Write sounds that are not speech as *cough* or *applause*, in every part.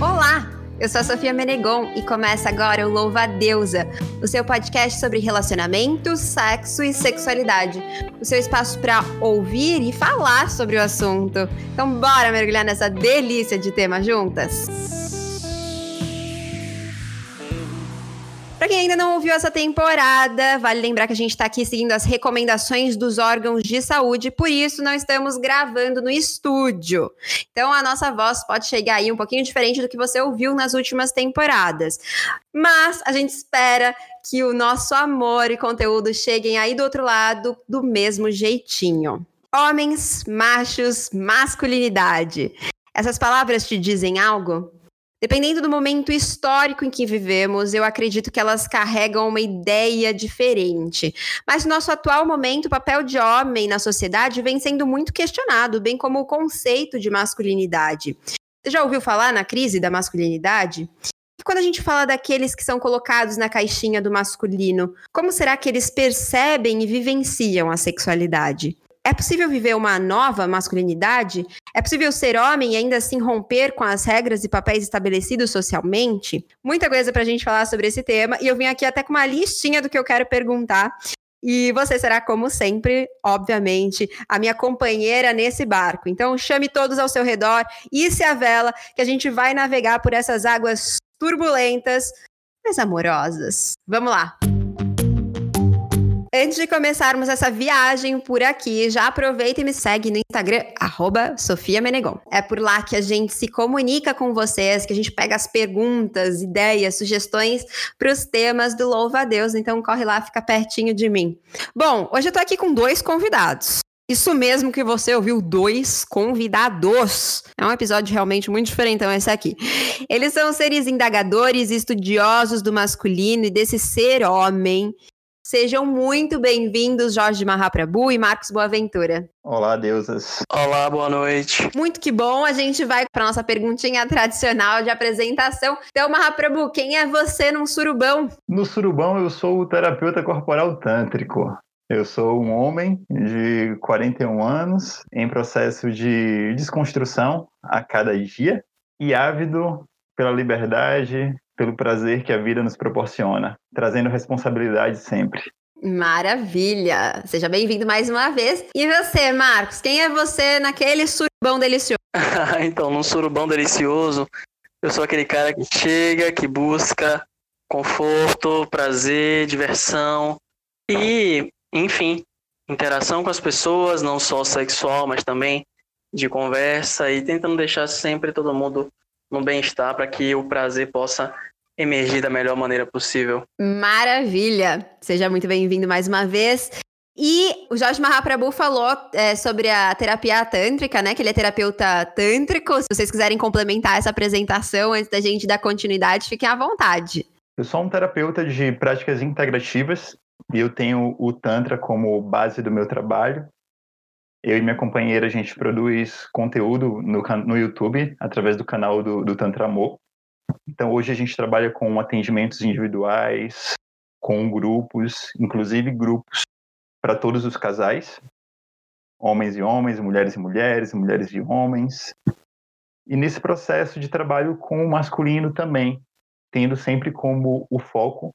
Olá, eu sou a Sofia Menegon e começa agora o Louva a Deusa, o seu podcast sobre relacionamento, sexo e sexualidade. O seu espaço para ouvir e falar sobre o assunto. Então, bora mergulhar nessa delícia de tema juntas? Para quem ainda não ouviu essa temporada, vale lembrar que a gente está aqui seguindo as recomendações dos órgãos de saúde, por isso não estamos gravando no estúdio. Então a nossa voz pode chegar aí um pouquinho diferente do que você ouviu nas últimas temporadas. Mas a gente espera que o nosso amor e conteúdo cheguem aí do outro lado do mesmo jeitinho. Homens, machos, masculinidade. Essas palavras te dizem algo? Dependendo do momento histórico em que vivemos, eu acredito que elas carregam uma ideia diferente. Mas no nosso atual momento, o papel de homem na sociedade vem sendo muito questionado, bem como o conceito de masculinidade. Você já ouviu falar na crise da masculinidade? E quando a gente fala daqueles que são colocados na caixinha do masculino, como será que eles percebem e vivenciam a sexualidade? É possível viver uma nova masculinidade? É possível ser homem e ainda assim romper com as regras e papéis estabelecidos socialmente? Muita coisa para a gente falar sobre esse tema e eu vim aqui até com uma listinha do que eu quero perguntar. E você será, como sempre, obviamente, a minha companheira nesse barco. Então, chame todos ao seu redor, isse a vela, que a gente vai navegar por essas águas turbulentas, mas amorosas. Vamos lá! Antes de começarmos essa viagem por aqui, já aproveita e me segue no Instagram, Sofia Menegon. É por lá que a gente se comunica com vocês, que a gente pega as perguntas, ideias, sugestões para os temas do Louva a Deus. Então corre lá, fica pertinho de mim. Bom, hoje eu tô aqui com dois convidados. Isso mesmo que você ouviu, dois convidados. É um episódio realmente muito diferente, então, esse aqui. Eles são seres indagadores, estudiosos do masculino e desse ser homem Sejam muito bem-vindos, Jorge Mahaprabhu e Marcos Boaventura. Olá, deusas. Olá, boa noite. Muito que bom. A gente vai para nossa perguntinha tradicional de apresentação. Então, Mahaprabhu, quem é você num surubão? No surubão, eu sou o terapeuta corporal tântrico. Eu sou um homem de 41 anos, em processo de desconstrução a cada dia e ávido pela liberdade, pelo prazer que a vida nos proporciona, trazendo responsabilidade sempre. Maravilha! Seja bem-vindo mais uma vez. E você, Marcos, quem é você naquele surubão delicioso? *laughs* então, num surubão delicioso, eu sou aquele cara que chega, que busca conforto, prazer, diversão e, enfim, interação com as pessoas, não só sexual, mas também de conversa e tentando deixar sempre todo mundo no bem-estar para que o prazer possa emergir da melhor maneira possível. Maravilha! Seja muito bem-vindo mais uma vez. E o Jorge Mahaprabhu falou é, sobre a terapia tântrica, né? Que ele é terapeuta tântrico. Se vocês quiserem complementar essa apresentação antes da gente dar continuidade, fiquem à vontade. Eu sou um terapeuta de práticas integrativas e eu tenho o Tantra como base do meu trabalho. Eu e minha companheira, a gente produz conteúdo no, no YouTube, através do canal do, do Tantra Amor. Então, hoje a gente trabalha com atendimentos individuais, com grupos, inclusive grupos para todos os casais, homens e homens, mulheres e mulheres, mulheres e homens. E nesse processo de trabalho com o masculino também, tendo sempre como o foco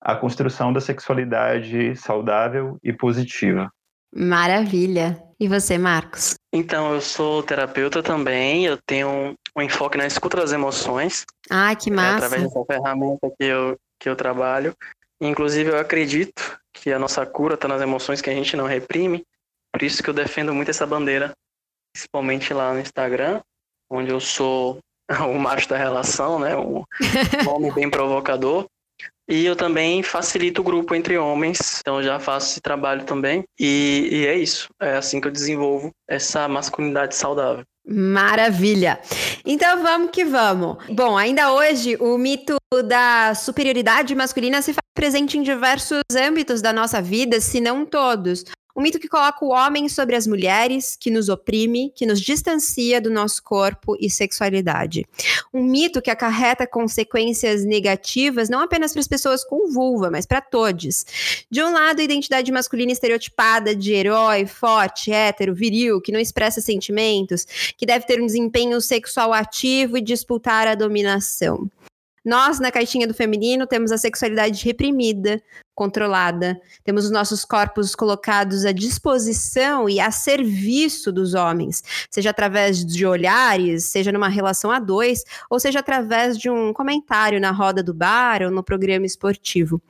a construção da sexualidade saudável e positiva. Maravilha. E você, Marcos? Então, eu sou terapeuta também, eu tenho um enfoque na escuta das emoções. Ah, que massa. É, através dessa ferramenta que eu, que eu trabalho. Inclusive, eu acredito que a nossa cura está nas emoções que a gente não reprime. Por isso que eu defendo muito essa bandeira, principalmente lá no Instagram, onde eu sou *laughs* o macho da relação, né? Um *laughs* homem bem provocador. E eu também facilito o grupo entre homens, então já faço esse trabalho também. E, e é isso, é assim que eu desenvolvo essa masculinidade saudável. Maravilha! Então vamos que vamos. Bom, ainda hoje o mito da superioridade masculina se faz presente em diversos âmbitos da nossa vida, se não todos. Um mito que coloca o homem sobre as mulheres, que nos oprime, que nos distancia do nosso corpo e sexualidade. Um mito que acarreta consequências negativas não apenas para as pessoas com vulva, mas para todos. De um lado, a identidade masculina estereotipada de herói, forte, hétero, viril, que não expressa sentimentos, que deve ter um desempenho sexual ativo e disputar a dominação. Nós, na caixinha do feminino, temos a sexualidade reprimida, controlada, temos os nossos corpos colocados à disposição e a serviço dos homens, seja através de olhares, seja numa relação a dois, ou seja através de um comentário na roda do bar ou no programa esportivo.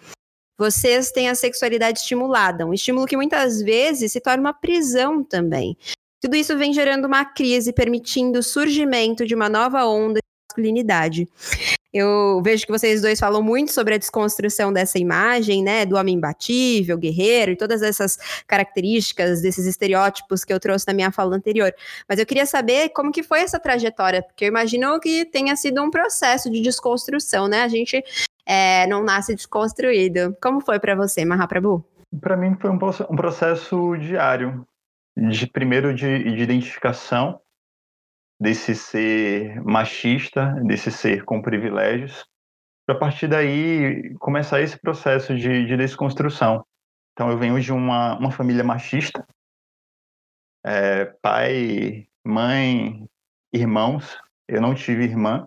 Vocês têm a sexualidade estimulada, um estímulo que muitas vezes se torna uma prisão também. Tudo isso vem gerando uma crise, permitindo o surgimento de uma nova onda de masculinidade. Eu vejo que vocês dois falam muito sobre a desconstrução dessa imagem, né, do homem imbatível, guerreiro e todas essas características desses estereótipos que eu trouxe na minha fala anterior. Mas eu queria saber como que foi essa trajetória, porque eu imagino que tenha sido um processo de desconstrução, né? A gente é, não nasce desconstruído. Como foi para você, Mahaprabhu? Para mim foi um, processo diário, de primeiro de, de identificação desse ser machista, desse ser com privilégios, para partir daí começar esse processo de, de desconstrução. Então eu venho de uma, uma família machista, é, pai, mãe, irmãos. Eu não tive irmã.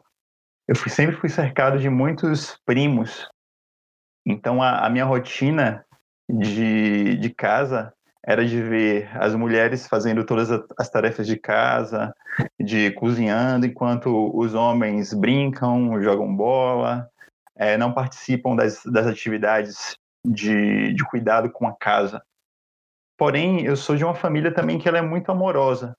Eu fui, sempre fui cercado de muitos primos. Então a, a minha rotina de, de casa era de ver as mulheres fazendo todas as tarefas de casa, de cozinhando, enquanto os homens brincam, jogam bola, é, não participam das, das atividades de, de cuidado com a casa. Porém, eu sou de uma família também que ela é muito amorosa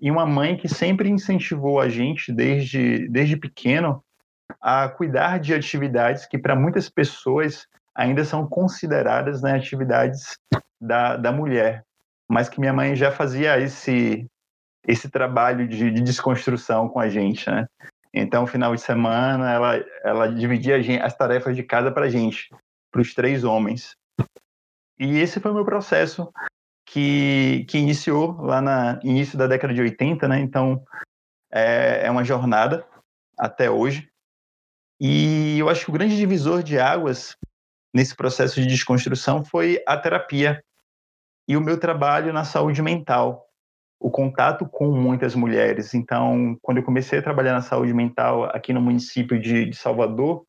e uma mãe que sempre incentivou a gente desde, desde pequeno a cuidar de atividades que para muitas pessoas ainda são consideradas né, atividades da, da mulher, mas que minha mãe já fazia esse esse trabalho de, de desconstrução com a gente, né? Então, final de semana, ela, ela dividia as tarefas de casa para a gente, para os três homens. E esse foi o meu processo que, que iniciou lá no início da década de 80, né? Então, é, é uma jornada até hoje. E eu acho que o grande divisor de águas nesse processo de desconstrução foi a terapia e o meu trabalho na saúde mental, o contato com muitas mulheres. Então, quando eu comecei a trabalhar na saúde mental aqui no município de, de Salvador,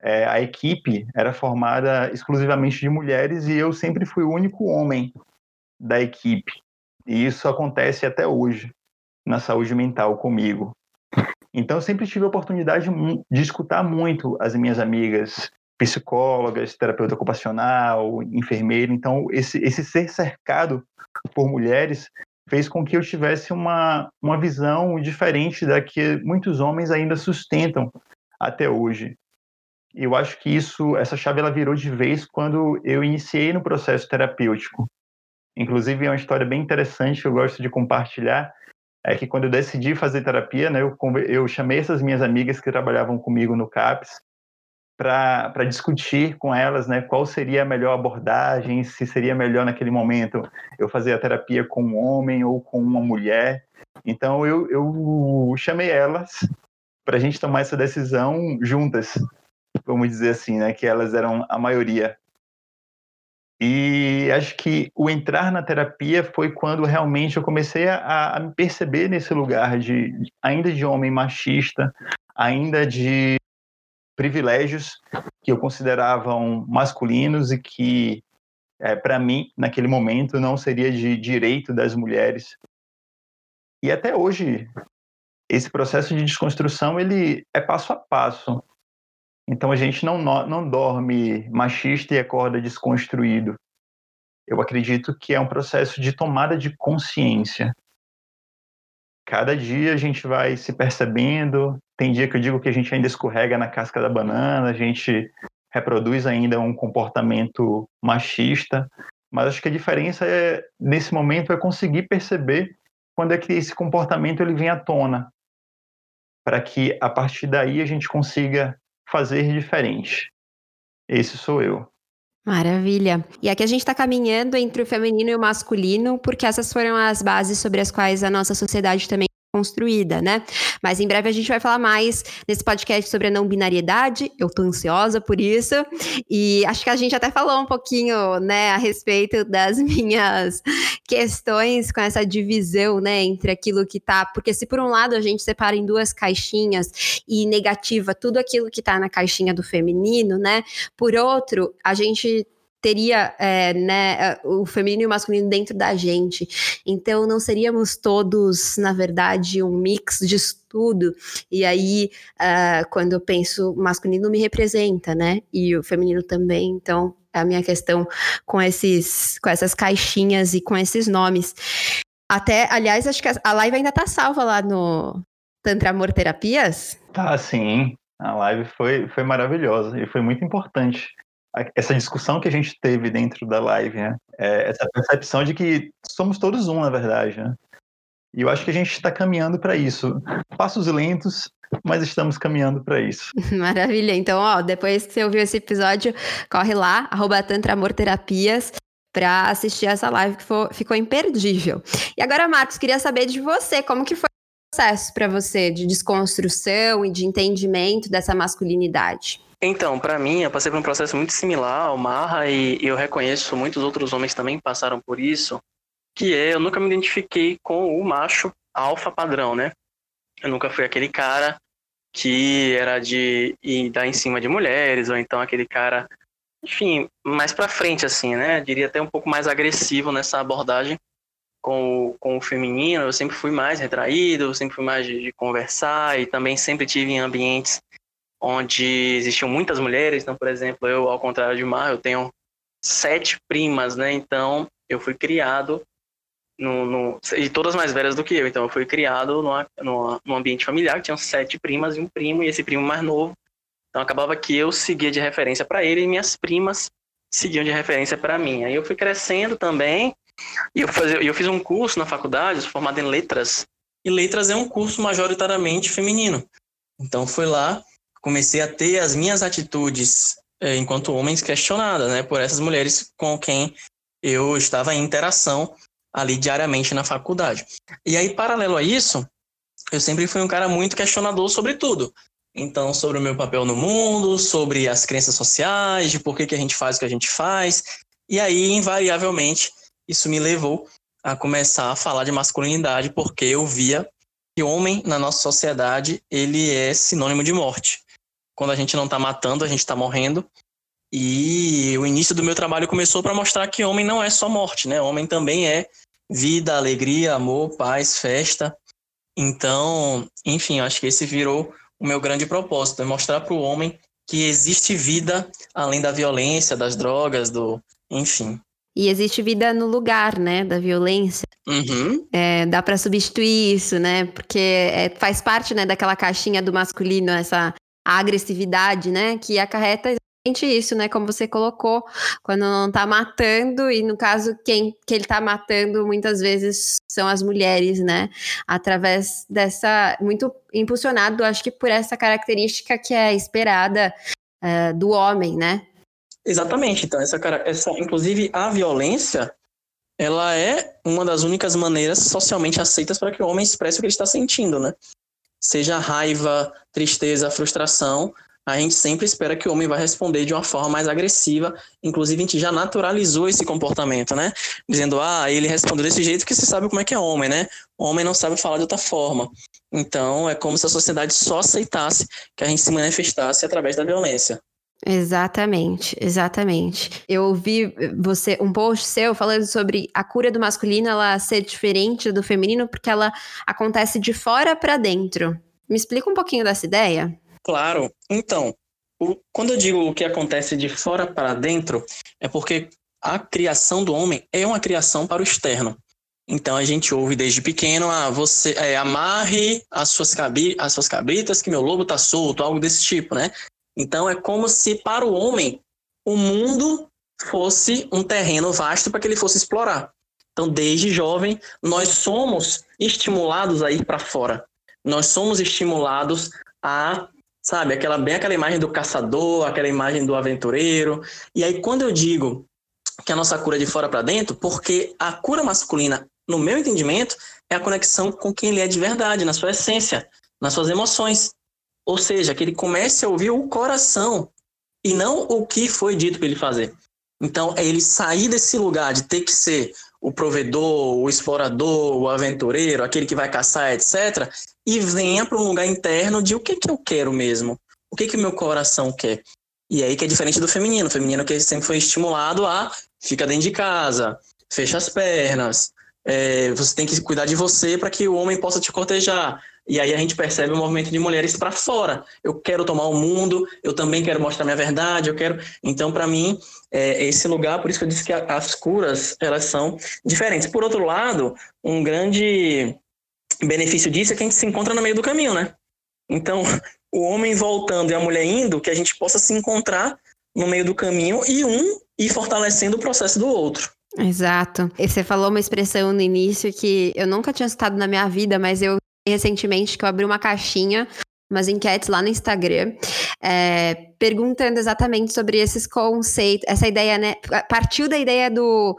é, a equipe era formada exclusivamente de mulheres e eu sempre fui o único homem da equipe. E isso acontece até hoje na saúde mental comigo. Então, eu sempre tive a oportunidade de escutar muito as minhas amigas, psicólogas, terapeuta ocupacional, enfermeira. Então, esse, esse ser cercado por mulheres fez com que eu tivesse uma, uma visão diferente da que muitos homens ainda sustentam até hoje. Eu acho que isso, essa chave ela virou de vez quando eu iniciei no processo terapêutico. Inclusive, é uma história bem interessante que eu gosto de compartilhar. É que quando eu decidi fazer terapia, né, eu, eu chamei essas minhas amigas que trabalhavam comigo no CAPS para discutir com elas né, qual seria a melhor abordagem, se seria melhor naquele momento eu fazer a terapia com um homem ou com uma mulher. Então eu, eu chamei elas para a gente tomar essa decisão juntas, vamos dizer assim, né, que elas eram a maioria. E acho que o entrar na terapia foi quando realmente eu comecei a, a me perceber nesse lugar de ainda de homem machista, ainda de privilégios que eu consideravam masculinos e que, é, para mim, naquele momento, não seria de direito das mulheres. E até hoje, esse processo de desconstrução ele é passo a passo. Então a gente não, não dorme machista e acorda desconstruído. Eu acredito que é um processo de tomada de consciência cada dia a gente vai se percebendo. Tem dia que eu digo que a gente ainda escorrega na casca da banana, a gente reproduz ainda um comportamento machista, mas acho que a diferença é nesse momento é conseguir perceber quando é que esse comportamento ele vem à tona, para que a partir daí a gente consiga fazer diferente. Esse sou eu. Maravilha. E aqui a gente está caminhando entre o feminino e o masculino, porque essas foram as bases sobre as quais a nossa sociedade também construída, né? Mas em breve a gente vai falar mais nesse podcast sobre a não binariedade. Eu tô ansiosa por isso. E acho que a gente até falou um pouquinho, né, a respeito das *laughs* minhas questões com essa divisão, né, entre aquilo que tá, porque se por um lado a gente separa em duas caixinhas e negativa tudo aquilo que tá na caixinha do feminino, né? Por outro, a gente teria é, né, o feminino e o masculino dentro da gente. Então, não seríamos todos, na verdade, um mix de tudo. E aí, uh, quando eu penso masculino, me representa, né? E o feminino também. Então, é a minha questão com, esses, com essas caixinhas e com esses nomes. Até, aliás, acho que a live ainda tá salva lá no Tantra Amor Terapias. Tá, sim. A live foi, foi maravilhosa e foi muito importante essa discussão que a gente teve dentro da live, né? É essa percepção de que somos todos um, na verdade, né? E eu acho que a gente está caminhando para isso. Passos lentos, mas estamos caminhando para isso. *laughs* Maravilha. Então, ó, depois que você ouviu esse episódio, corre lá, arroba para assistir essa live que foi, ficou imperdível. E agora, Marcos, queria saber de você, como que foi o processo para você de desconstrução e de entendimento dessa masculinidade? Então, para mim, eu passei por um processo muito similar ao Marra e eu reconheço muitos outros homens também passaram por isso, que é eu nunca me identifiquei com o macho alfa padrão, né? Eu nunca fui aquele cara que era de ir dar em cima de mulheres ou então aquele cara, enfim, mais para frente assim, né? Diria até um pouco mais agressivo nessa abordagem com o, com o feminino. Eu sempre fui mais retraído, eu sempre fui mais de, de conversar e também sempre tive em ambientes onde existiam muitas mulheres. Então, por exemplo, eu, ao contrário de Mar, eu tenho sete primas, né? Então, eu fui criado no, no, e todas mais velhas do que eu. Então, eu fui criado numa, num ambiente familiar que tinham sete primas e um primo, e esse primo mais novo. Então, acabava que eu seguia de referência para ele e minhas primas seguiam de referência para mim. Aí eu fui crescendo também, e eu, fazia, eu fiz um curso na faculdade, formado em letras, e letras é um curso majoritariamente feminino. Então, foi lá comecei a ter as minhas atitudes é, enquanto homens questionadas, né, por essas mulheres com quem eu estava em interação ali diariamente na faculdade. E aí, paralelo a isso, eu sempre fui um cara muito questionador sobre tudo. Então, sobre o meu papel no mundo, sobre as crenças sociais, de por que, que a gente faz o que a gente faz. E aí, invariavelmente, isso me levou a começar a falar de masculinidade, porque eu via que homem na nossa sociedade, ele é sinônimo de morte. Quando a gente não está matando, a gente está morrendo. E o início do meu trabalho começou para mostrar que homem não é só morte, né? Homem também é vida, alegria, amor, paz, festa. Então, enfim, acho que esse virou o meu grande propósito, é mostrar para o homem que existe vida além da violência, das drogas, do, enfim. E existe vida no lugar, né, da violência. Uhum. É, dá para substituir isso, né? Porque é, faz parte, né, daquela caixinha do masculino, essa a agressividade, né? Que acarreta exatamente isso, né? Como você colocou, quando não tá matando, e no caso, quem que ele tá matando muitas vezes são as mulheres, né? Através dessa. Muito impulsionado, acho que por essa característica que é esperada uh, do homem, né? Exatamente. Então, essa, essa, inclusive, a violência ela é uma das únicas maneiras socialmente aceitas para que o homem expresse o que ele está sentindo, né? Seja raiva, tristeza, frustração, a gente sempre espera que o homem vai responder de uma forma mais agressiva. Inclusive, a gente já naturalizou esse comportamento, né? Dizendo, ah, ele respondeu desse jeito que você sabe como é que é homem, né? O homem não sabe falar de outra forma. Então, é como se a sociedade só aceitasse que a gente se manifestasse através da violência. Exatamente, exatamente. Eu ouvi você um post seu falando sobre a cura do masculino ela ser diferente do feminino porque ela acontece de fora para dentro. Me explica um pouquinho dessa ideia? Claro. Então, o, quando eu digo o que acontece de fora para dentro, é porque a criação do homem é uma criação para o externo. Então a gente ouve desde pequeno, ah, você é, amarre as suas, cabi as suas cabritas que meu lobo tá solto, algo desse tipo, né? Então é como se para o homem o mundo fosse um terreno vasto para que ele fosse explorar. Então, desde jovem, nós somos estimulados a ir para fora. Nós somos estimulados a sabe? Aquela bem aquela imagem do caçador, aquela imagem do aventureiro. E aí quando eu digo que a nossa cura é de fora para dentro, porque a cura masculina, no meu entendimento, é a conexão com quem ele é de verdade, na sua essência, nas suas emoções. Ou seja, que ele comece a ouvir o coração e não o que foi dito para ele fazer. Então, é ele sair desse lugar de ter que ser o provedor, o explorador, o aventureiro, aquele que vai caçar, etc., e venha para um lugar interno de o que, que eu quero mesmo, o que, que meu coração quer. E aí que é diferente do feminino. O feminino que sempre foi estimulado a fica dentro de casa, fecha as pernas, é, você tem que cuidar de você para que o homem possa te cortejar. E aí a gente percebe o movimento de mulheres para fora. Eu quero tomar o mundo, eu também quero mostrar minha verdade, eu quero. Então, para mim, é esse lugar, por isso que eu disse que as curas elas são diferentes. Por outro lado, um grande benefício disso é que a gente se encontra no meio do caminho, né? Então, *laughs* o homem voltando e a mulher indo, que a gente possa se encontrar no meio do caminho e um ir fortalecendo o processo do outro. Exato. E você falou uma expressão no início que eu nunca tinha citado na minha vida, mas eu recentemente que eu abri uma caixinha umas enquetes lá no Instagram, é, perguntando exatamente sobre esses conceitos, essa ideia, né? Partiu da ideia do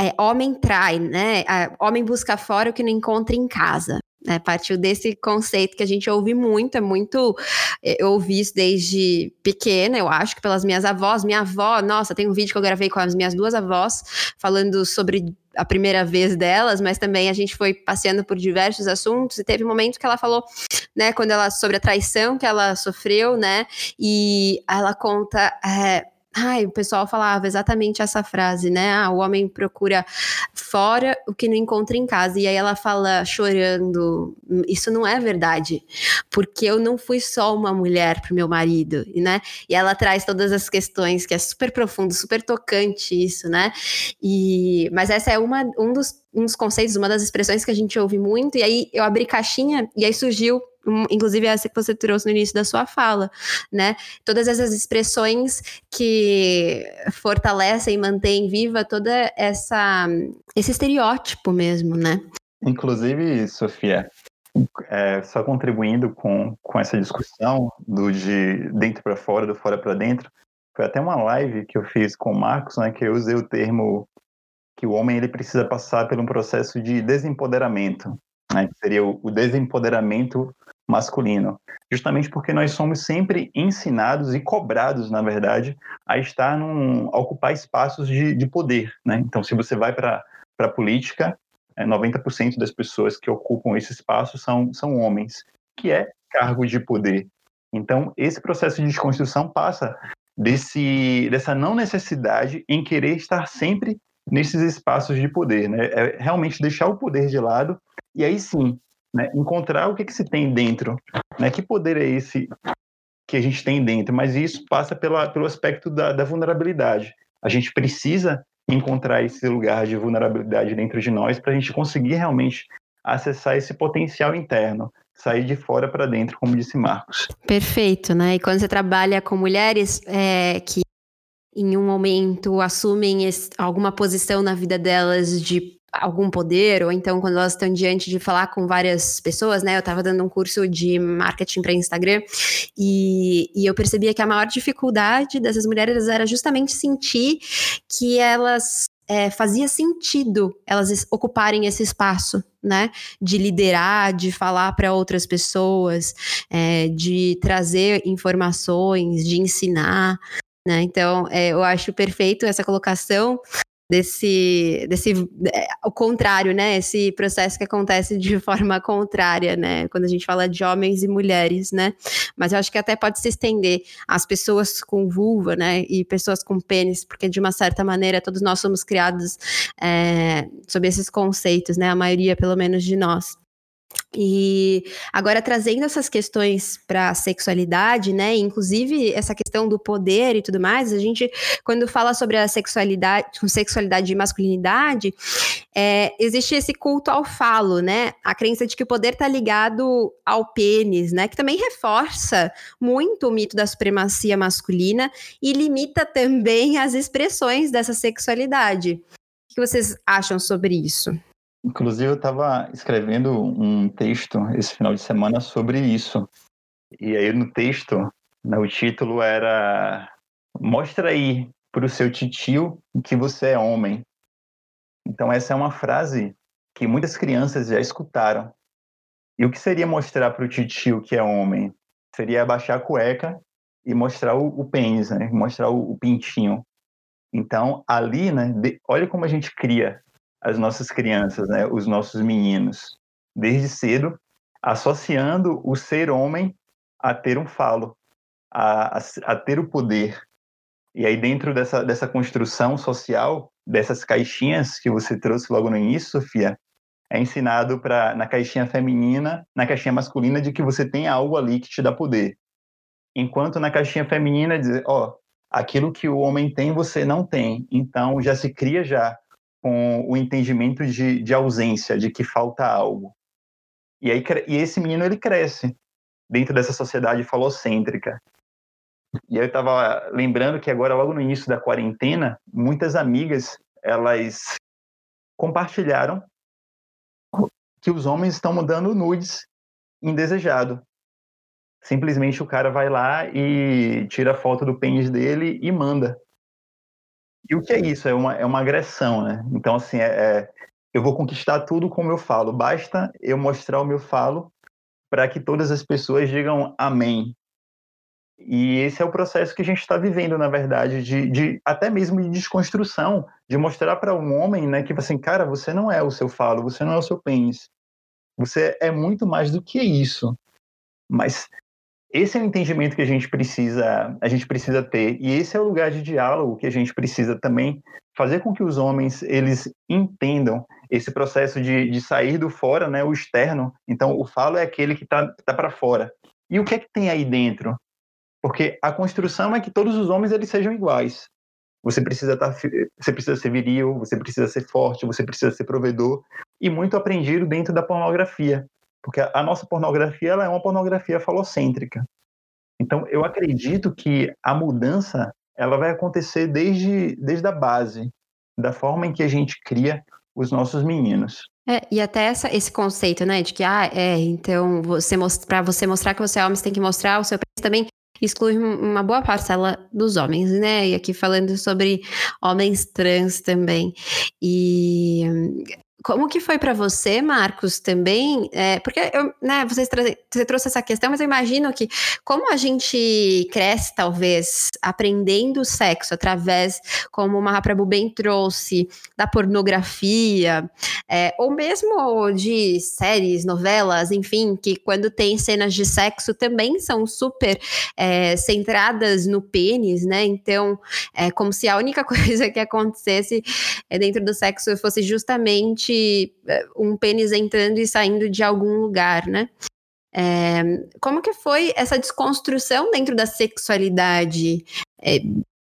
é, homem trai, né? homem busca fora o que não encontra em casa. Né, partiu desse conceito que a gente ouve muito, é muito. É, eu ouvi isso desde pequena, eu acho que pelas minhas avós. Minha avó, nossa, tem um vídeo que eu gravei com as minhas duas avós, falando sobre a primeira vez delas, mas também a gente foi passeando por diversos assuntos e teve um momento que ela falou, né, quando ela sobre a traição que ela sofreu, né, e ela conta. É, Ai, o pessoal falava exatamente essa frase, né? Ah, o homem procura fora o que não encontra em casa. E aí ela fala chorando: Isso não é verdade, porque eu não fui só uma mulher para o meu marido, né? E ela traz todas as questões, que é super profundo, super tocante isso, né? E, mas essa é uma, um, dos, um dos conceitos, uma das expressões que a gente ouve muito. E aí eu abri caixinha e aí surgiu inclusive essa que você trouxe no início da sua fala, né? Todas essas expressões que fortalecem e mantêm viva toda essa esse estereótipo mesmo, né? Inclusive, Sofia, é, só contribuindo com, com essa discussão do de dentro para fora, do fora para dentro, foi até uma live que eu fiz com o Marcos, né, que eu usei o termo que o homem ele precisa passar por um processo de desempoderamento, né, que seria o, o desempoderamento masculino, justamente porque nós somos sempre ensinados e cobrados, na verdade, a estar num, a ocupar espaços de, de poder, né? Então, se você vai para a política, é, 90% das pessoas que ocupam esse espaço são, são homens, que é cargo de poder. Então, esse processo de desconstrução passa desse, dessa não necessidade em querer estar sempre nesses espaços de poder, né? É realmente deixar o poder de lado e aí sim né? encontrar o que, que se tem dentro, né? que poder é esse que a gente tem dentro, mas isso passa pela, pelo aspecto da, da vulnerabilidade. A gente precisa encontrar esse lugar de vulnerabilidade dentro de nós para a gente conseguir realmente acessar esse potencial interno, sair de fora para dentro, como disse Marcos. Perfeito, né? E quando você trabalha com mulheres é, que em um momento assumem alguma posição na vida delas de algum poder, ou então quando elas estão diante de falar com várias pessoas, né? Eu estava dando um curso de marketing para Instagram e, e eu percebia que a maior dificuldade dessas mulheres era justamente sentir que elas é, fazia sentido elas ocuparem esse espaço, né? De liderar, de falar para outras pessoas, é, de trazer informações, de ensinar. Né? Então, é, eu acho perfeito essa colocação desse, desse é, o contrário, né? Esse processo que acontece de *laughs* forma contrária, né? Quando a gente fala de homens e mulheres, né? Mas eu acho que até pode se estender às pessoas com vulva, né? E pessoas com pênis, porque de uma certa maneira todos nós somos criados é, sob esses conceitos, né? A maioria, pelo menos, de nós. E agora trazendo essas questões para a sexualidade, né? Inclusive essa questão do poder e tudo mais, a gente, quando fala sobre a sexualidade, sexualidade e masculinidade, é, existe esse culto ao falo, né? A crença de que o poder está ligado ao pênis, né? Que também reforça muito o mito da supremacia masculina e limita também as expressões dessa sexualidade. O que vocês acham sobre isso? Inclusive, eu estava escrevendo um texto esse final de semana sobre isso, E aí no texto, né, o título era Mostra aí para o seu titio que você é homem. Então essa é uma frase que muitas crianças já escutaram. E o que seria mostrar para o titio que é homem? Seria abaixar a cueca e mostrar o, o pênis, né? Mostrar o, o pintinho. Então, ali, né, de, olha como a gente cria as nossas crianças, né, os nossos meninos, desde cedo, associando o ser homem a ter um falo, a, a, a ter o poder. E aí, dentro dessa, dessa construção social, dessas caixinhas que você trouxe logo no início, Sofia, é ensinado para na caixinha feminina, na caixinha masculina, de que você tem algo ali que te dá poder. Enquanto na caixinha feminina, dizer, ó, aquilo que o homem tem, você não tem. Então, já se cria já com o entendimento de, de ausência, de que falta algo. E, aí, e esse menino, ele cresce dentro dessa sociedade falocêntrica. E eu estava lembrando que agora, logo no início da quarentena, muitas amigas, elas compartilharam que os homens estão mudando nudes indesejado. Simplesmente o cara vai lá e tira a foto do pênis dele e manda. E o que é isso? É uma, é uma agressão, né? Então, assim, é, é eu vou conquistar tudo como eu falo. Basta eu mostrar o meu falo para que todas as pessoas digam amém. E esse é o processo que a gente está vivendo, na verdade, de, de, até mesmo de desconstrução, de mostrar para um homem, né, que assim, cara, você não é o seu falo, você não é o seu pênis, você é muito mais do que isso. Mas esse é o entendimento que a gente precisa, a gente precisa ter, e esse é o lugar de diálogo que a gente precisa também fazer com que os homens eles entendam esse processo de, de sair do fora, né, o externo. Então, o falo é aquele que está tá, tá para fora. E o que é que tem aí dentro? Porque a construção é que todos os homens eles sejam iguais. Você precisa tá, você precisa ser viril, você precisa ser forte, você precisa ser provedor e muito aprendido dentro da pornografia, porque a nossa pornografia ela é uma pornografia falocêntrica. Então eu acredito que a mudança ela vai acontecer desde desde a base, da forma em que a gente cria os nossos meninos. É, e até essa, esse conceito, né, de que, ah, é, então, você para você mostrar que você é homem, você tem que mostrar o seu peso também exclui uma boa parcela dos homens, né? E aqui falando sobre homens trans também. E como que foi para você, Marcos, também? É, porque eu, né, você trouxe essa questão, mas eu imagino que como a gente cresce, talvez, aprendendo sexo através, como o Mahaprabhu bem trouxe, da pornografia, é, ou mesmo de séries, novelas, enfim, que quando tem cenas de sexo também são super é, centradas no pênis, né? Então, é como se a única *laughs* coisa que acontecesse é, dentro do sexo fosse justamente é, um pênis entrando e saindo de algum lugar, né? É, como que foi essa desconstrução dentro da sexualidade? É,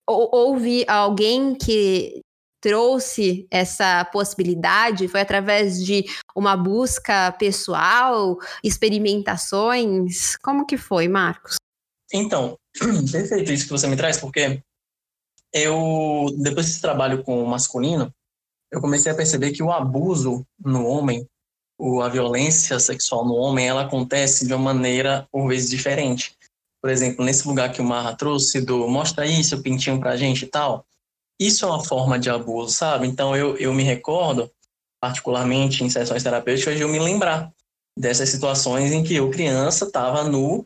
houve alguém que trouxe essa possibilidade? Foi através de uma busca pessoal, experimentações? Como que foi, Marcos? Então, *clears throat* perfeito isso que você me traz, porque eu, depois desse trabalho com o masculino, eu comecei a perceber que o abuso no homem, a violência sexual no homem, ela acontece de uma maneira, por vezes, diferente. Por exemplo, nesse lugar que o Marra trouxe, do mostra aí seu pintinho pra gente e tal, isso é uma forma de abuso, sabe? Então, eu, eu me recordo, particularmente em sessões terapêuticas, de eu me lembrar dessas situações em que eu, criança, estava nu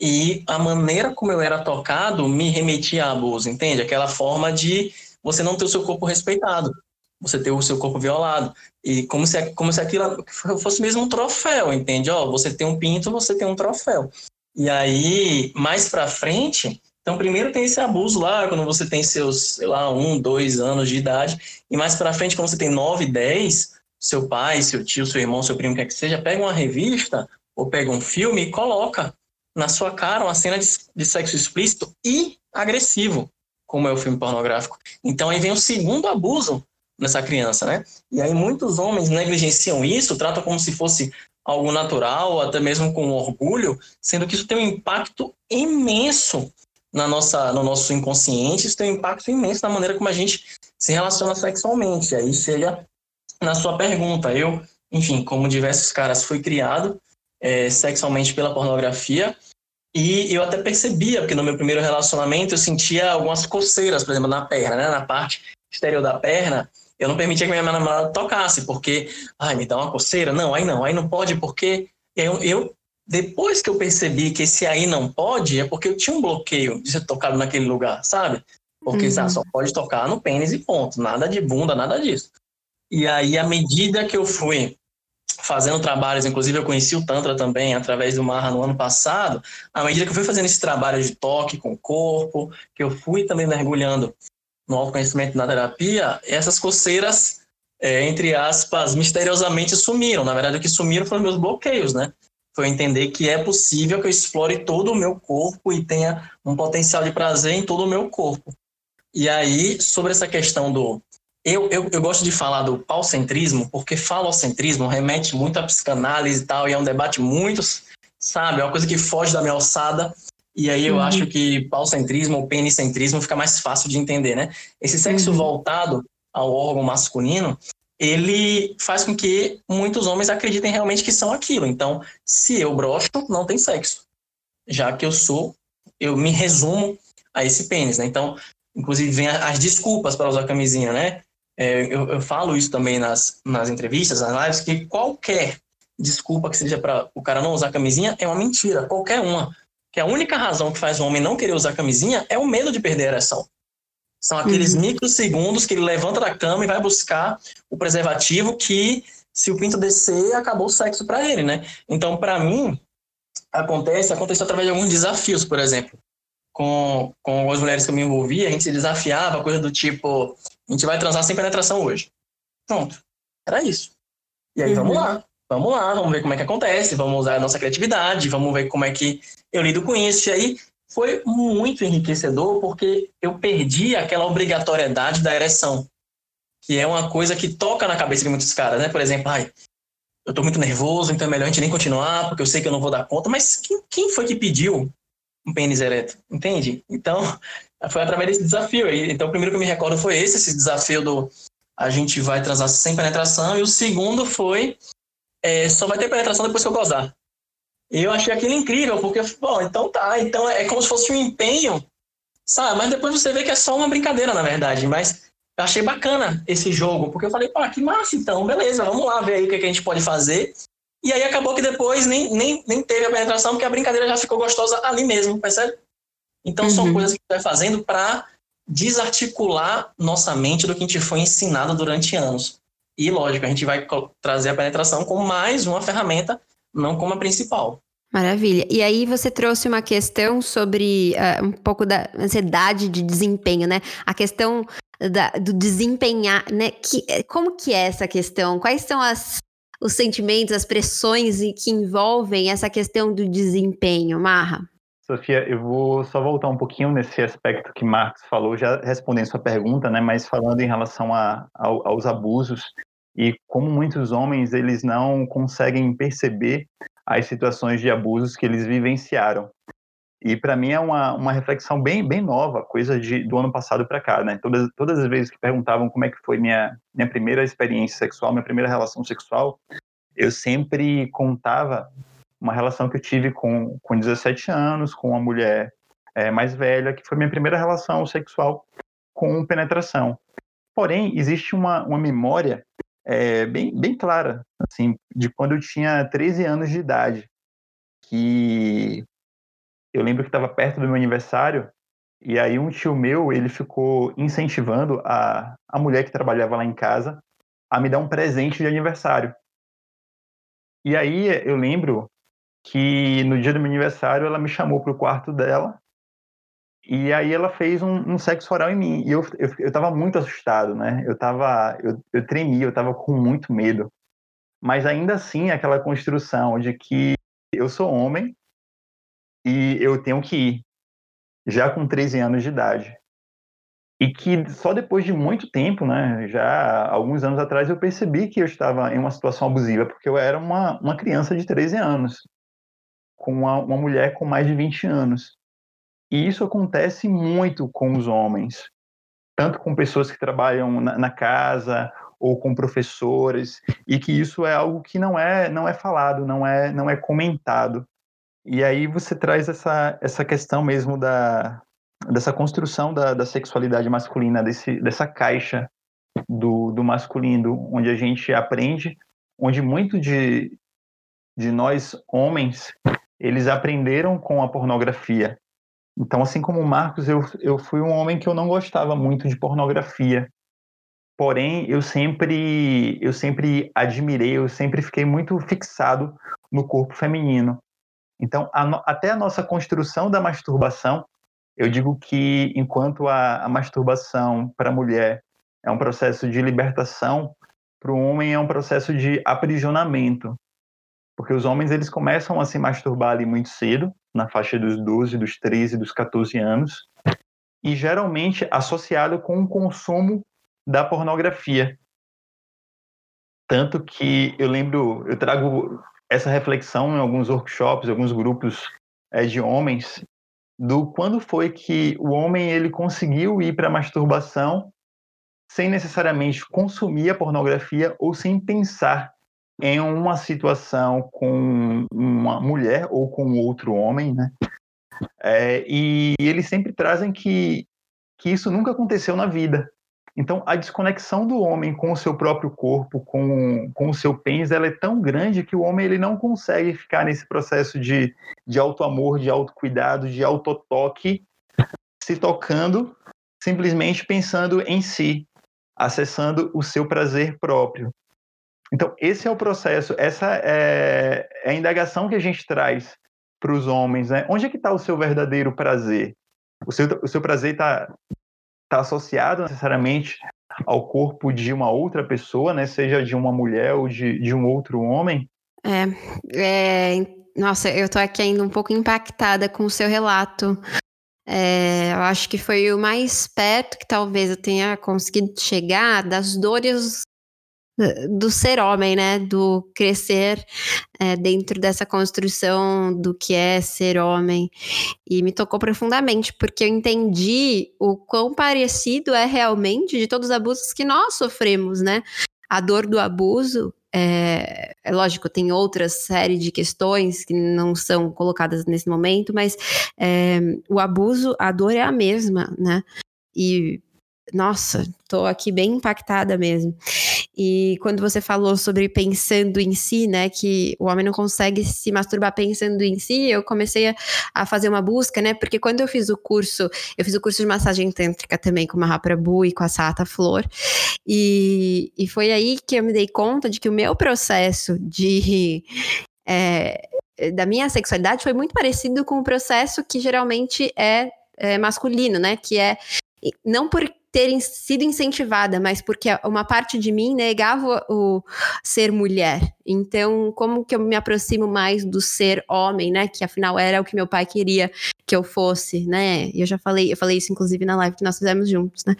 e a maneira como eu era tocado me remetia a abuso, entende? Aquela forma de você não ter o seu corpo respeitado você ter o seu corpo violado. E como se, como se aquilo fosse mesmo um troféu, entende? Ó, você tem um pinto, você tem um troféu. E aí, mais pra frente, então primeiro tem esse abuso lá, quando você tem seus, sei lá, um, dois anos de idade, e mais pra frente, quando você tem nove, dez, seu pai, seu tio, seu irmão, seu primo, quer que seja, pega uma revista ou pega um filme e coloca na sua cara uma cena de, de sexo explícito e agressivo, como é o filme pornográfico. Então aí vem o segundo abuso, nessa criança, né? E aí muitos homens negligenciam isso, tratam como se fosse algo natural, até mesmo com orgulho, sendo que isso tem um impacto imenso na nossa, no nosso inconsciente, isso tem um impacto imenso na maneira como a gente se relaciona sexualmente. Aí chega na sua pergunta. Eu, enfim, como diversos caras, fui criado é, sexualmente pela pornografia E eu até percebia, porque no meu primeiro relacionamento eu sentia algumas coceiras, por exemplo, na perna, né? Na parte exterior da perna, eu não permitia que minha namorada tocasse, porque, ai, me dá uma coceira. Não, aí não, aí não pode, porque eu, eu depois que eu percebi que esse aí não pode, é porque eu tinha um bloqueio de ser tocado naquele lugar, sabe? Porque uhum. só pode tocar no pênis e ponto, nada de bunda, nada disso. E aí, à medida que eu fui fazendo trabalhos, inclusive eu conheci o Tantra também através do Marra no ano passado, à medida que eu fui fazendo esse trabalho de toque com o corpo, que eu fui também mergulhando no autoconhecimento na terapia, essas coceiras, é, entre aspas, misteriosamente sumiram. Na verdade, o que sumiram foram meus bloqueios, né? Foi entender que é possível que eu explore todo o meu corpo e tenha um potencial de prazer em todo o meu corpo. E aí, sobre essa questão do eu, eu, eu, gosto de falar do paulcentrismo, porque falocentrismo remete muito à psicanálise e tal, e é um debate muito, sabe, é uma coisa que foge da minha alçada, e aí eu uhum. acho que paulcentrismo ou penicentrismo fica mais fácil de entender, né? Esse sexo uhum. voltado ao órgão masculino, ele faz com que muitos homens acreditem realmente que são aquilo. Então, se eu brocho, não tem sexo. Já que eu sou, eu me resumo a esse pênis, né? Então, inclusive, vem as desculpas para usar camisinha, né? é, eu, eu, falo isso também nas, nas entrevistas, nas lives, que qualquer desculpa que seja para o cara não usar camisinha é uma mentira, qualquer uma. Que a única razão que faz o homem não querer usar camisinha é o medo de perder a ereção. São aqueles uhum. microsegundos que ele levanta da cama e vai buscar o preservativo que, se o pinto descer, acabou o sexo para ele, né? Então, para mim, acontece, acontece através de alguns desafios, por exemplo. Com, com as mulheres que eu me envolvia, a gente se desafiava, coisa do tipo, a gente vai transar sem penetração hoje. Pronto. Era isso. E aí, uhum. vamos lá. Vamos lá, vamos ver como é que acontece, vamos usar a nossa criatividade, vamos ver como é que eu lido com isso. E aí, foi muito enriquecedor porque eu perdi aquela obrigatoriedade da ereção, que é uma coisa que toca na cabeça de muitos caras, né? Por exemplo, ai, eu tô muito nervoso, então é melhor a gente nem continuar, porque eu sei que eu não vou dar conta. Mas quem, quem foi que pediu um pênis ereto? Entende? Então, *laughs* foi através desse desafio aí. Então, o primeiro que eu me recordo foi esse, esse desafio do a gente vai transar sem penetração, e o segundo foi é, só vai ter penetração depois que eu gozar. E eu achei aquilo incrível, porque, bom, então tá, então é como se fosse um empenho, sabe? Mas depois você vê que é só uma brincadeira, na verdade. Mas eu achei bacana esse jogo, porque eu falei, pô, que massa então, beleza, vamos lá ver aí o que, a gente pode fazer. E aí acabou que depois nem, nem, nem teve a penetração, porque a brincadeira já ficou gostosa ali mesmo, percebe? Então, uhum. são coisas que a gente vai fazendo para desarticular nossa mente do que a gente foi ensinado durante anos. E, lógico, a gente vai trazer a penetração como mais uma ferramenta, não como a principal. Maravilha. E aí você trouxe uma questão sobre uh, um pouco da ansiedade de desempenho, né? A questão da, do desempenhar, né? Que, como que é essa questão? Quais são as, os sentimentos, as pressões que envolvem essa questão do desempenho, Marra? Sofia, eu vou só voltar um pouquinho nesse aspecto que Marcos falou, já respondendo sua pergunta, né, mas falando em relação a, a, aos abusos e como muitos homens eles não conseguem perceber as situações de abusos que eles vivenciaram. E para mim é uma, uma reflexão bem, bem nova, coisa de, do ano passado para cá, né? Todas, todas as vezes que perguntavam como é que foi minha, minha primeira experiência sexual, minha primeira relação sexual, eu sempre contava uma relação que eu tive com, com 17 anos, com uma mulher é, mais velha, que foi minha primeira relação sexual com penetração. Porém, existe uma, uma memória é, bem, bem clara, assim, de quando eu tinha 13 anos de idade, que eu lembro que estava perto do meu aniversário, e aí um tio meu, ele ficou incentivando a, a mulher que trabalhava lá em casa a me dar um presente de aniversário. E aí eu lembro que no dia do meu aniversário ela me chamou para o quarto dela e aí ela fez um, um, sexo oral em mim. E eu, eu, eu tava muito assustado, né? Eu tava, eu, eu tremia, eu tava com muito medo. Mas ainda assim, aquela construção de que eu sou homem e eu tenho que ir, já com 13 anos de idade. E que só depois de muito tempo, né, já alguns anos atrás, eu percebi que eu estava em uma situação abusiva, porque eu era uma, uma criança de 13 anos com uma, uma mulher com mais de 20 anos. E isso acontece muito com os homens, tanto com pessoas que trabalham na, na casa ou com professores, e que isso é algo que não é não é falado, não é não é comentado. E aí você traz essa, essa questão mesmo da, dessa construção da, da sexualidade masculina, desse, dessa caixa do, do masculino, onde a gente aprende, onde muito de, de nós homens, eles aprenderam com a pornografia. Então, assim como o Marcos, eu, eu fui um homem que eu não gostava muito de pornografia. Porém, eu sempre, eu sempre admirei, eu sempre fiquei muito fixado no corpo feminino. Então, a, até a nossa construção da masturbação, eu digo que enquanto a, a masturbação para a mulher é um processo de libertação, para o homem é um processo de aprisionamento. Porque os homens eles começam a se masturbar ali muito cedo, na faixa dos 12, dos 13, dos 14 anos, e geralmente associado com o consumo da pornografia. Tanto que eu lembro, eu trago essa reflexão em alguns workshops, alguns grupos é, de homens, do quando foi que o homem ele conseguiu ir para a masturbação sem necessariamente consumir a pornografia ou sem pensar em uma situação com uma mulher ou com outro homem, né? É, e eles sempre trazem que, que isso nunca aconteceu na vida. Então, a desconexão do homem com o seu próprio corpo, com, com o seu pênis, ela é tão grande que o homem ele não consegue ficar nesse processo de, de auto-amor, de autocuidado, de autotoque, se tocando, simplesmente pensando em si, acessando o seu prazer próprio. Então, esse é o processo, essa é, é a indagação que a gente traz para os homens. Né? Onde é que está o seu verdadeiro prazer? O seu, o seu prazer está tá associado necessariamente ao corpo de uma outra pessoa, né? seja de uma mulher ou de, de um outro homem? É, é, nossa, eu tô aqui ainda um pouco impactada com o seu relato. É, eu acho que foi o mais perto que talvez eu tenha conseguido chegar das dores do ser homem, né? Do crescer é, dentro dessa construção do que é ser homem. E me tocou profundamente, porque eu entendi o quão parecido é realmente de todos os abusos que nós sofremos, né? A dor do abuso. É, é lógico, tem outra série de questões que não são colocadas nesse momento, mas é, o abuso, a dor é a mesma, né? E nossa, tô aqui bem impactada mesmo. E quando você falou sobre pensando em si, né, que o homem não consegue se masturbar pensando em si, eu comecei a, a fazer uma busca, né, porque quando eu fiz o curso, eu fiz o curso de massagem tântrica também com a Mahaprabhu e com a Sata Flor, e, e foi aí que eu me dei conta de que o meu processo de é, da minha sexualidade foi muito parecido com o processo que geralmente é, é masculino, né? Que é não por ter sido incentivada, mas porque uma parte de mim negava o ser mulher. Então, como que eu me aproximo mais do ser homem, né? Que afinal era o que meu pai queria que eu fosse, né? E eu já falei, eu falei isso inclusive na live que nós fizemos juntos, né?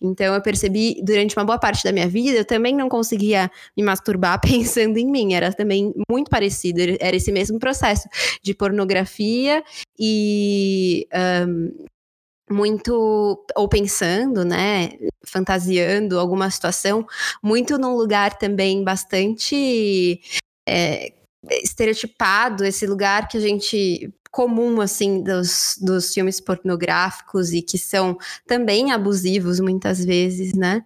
Então eu percebi durante uma boa parte da minha vida, eu também não conseguia me masturbar *laughs* pensando em mim. Era também muito parecido, era esse mesmo processo de pornografia e um, muito ou pensando, né, fantasiando alguma situação, muito num lugar também bastante é, estereotipado, esse lugar que a gente comum assim dos, dos filmes pornográficos e que são também abusivos muitas vezes, né?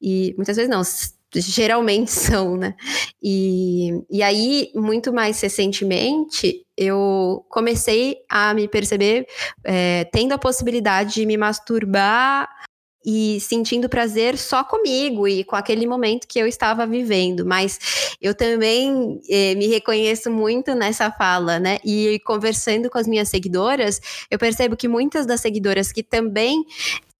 E muitas vezes não, geralmente *laughs* são, né? E, e aí, muito mais recentemente, eu comecei a me perceber é, tendo a possibilidade de me masturbar e sentindo prazer só comigo e com aquele momento que eu estava vivendo. Mas eu também eh, me reconheço muito nessa fala, né? E conversando com as minhas seguidoras, eu percebo que muitas das seguidoras que também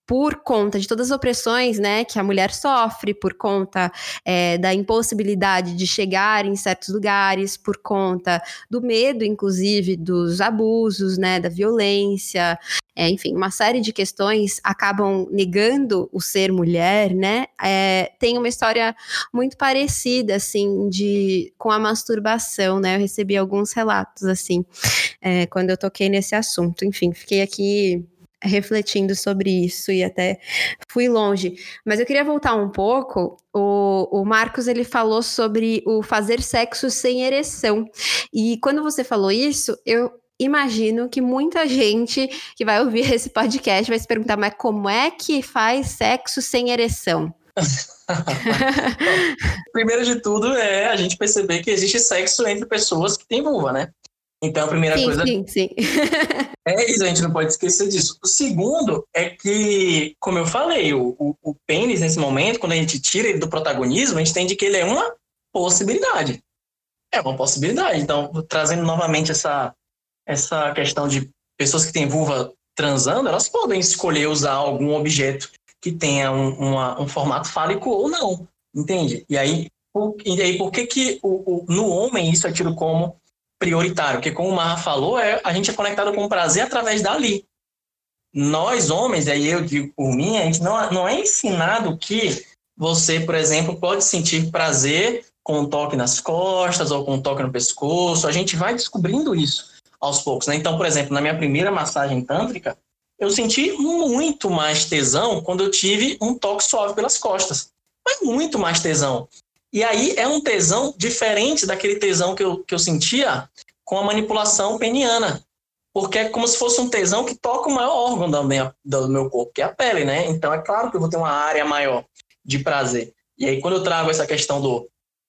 por conta de todas as opressões né, que a mulher sofre, por conta é, da impossibilidade de chegar em certos lugares, por conta do medo, inclusive, dos abusos, né, da violência, é, enfim, uma série de questões acabam negando o ser mulher, né? É, tem uma história muito parecida, assim, de com a masturbação, né? Eu recebi alguns relatos, assim, é, quando eu toquei nesse assunto. Enfim, fiquei aqui refletindo sobre isso e até fui longe. Mas eu queria voltar um pouco. O, o Marcos ele falou sobre o fazer sexo sem ereção. E quando você falou isso, eu imagino que muita gente que vai ouvir esse podcast vai se perguntar, mas como é que faz sexo sem ereção? *laughs* Primeiro de tudo é a gente perceber que existe sexo entre pessoas que têm vulva, né? Então a primeira sim, coisa. Sim, sim. *laughs* é isso, a gente não pode esquecer disso. O segundo é que, como eu falei, o, o, o pênis, nesse momento, quando a gente tira ele do protagonismo, a gente entende que ele é uma possibilidade. É uma possibilidade. Então, trazendo novamente essa, essa questão de pessoas que têm vulva transando, elas podem escolher usar algum objeto que tenha um, uma, um formato fálico ou não, entende? E aí, por, e aí por que, que o, o, no homem isso é tido como prioritário? Porque, como o Marra falou, é, a gente é conectado com o prazer através dali. Nós, homens, aí eu digo por mim, a gente não, não é ensinado que você, por exemplo, pode sentir prazer com um toque nas costas ou com um toque no pescoço. A gente vai descobrindo isso aos poucos. Né? Então, por exemplo, na minha primeira massagem tântrica, eu senti muito mais tesão quando eu tive um toque suave pelas costas. Mas muito mais tesão. E aí é um tesão diferente daquele tesão que eu, que eu sentia com a manipulação peniana. Porque é como se fosse um tesão que toca o maior órgão do, minha, do meu corpo, que é a pele, né? Então é claro que eu vou ter uma área maior de prazer. E aí, quando eu trago essa questão do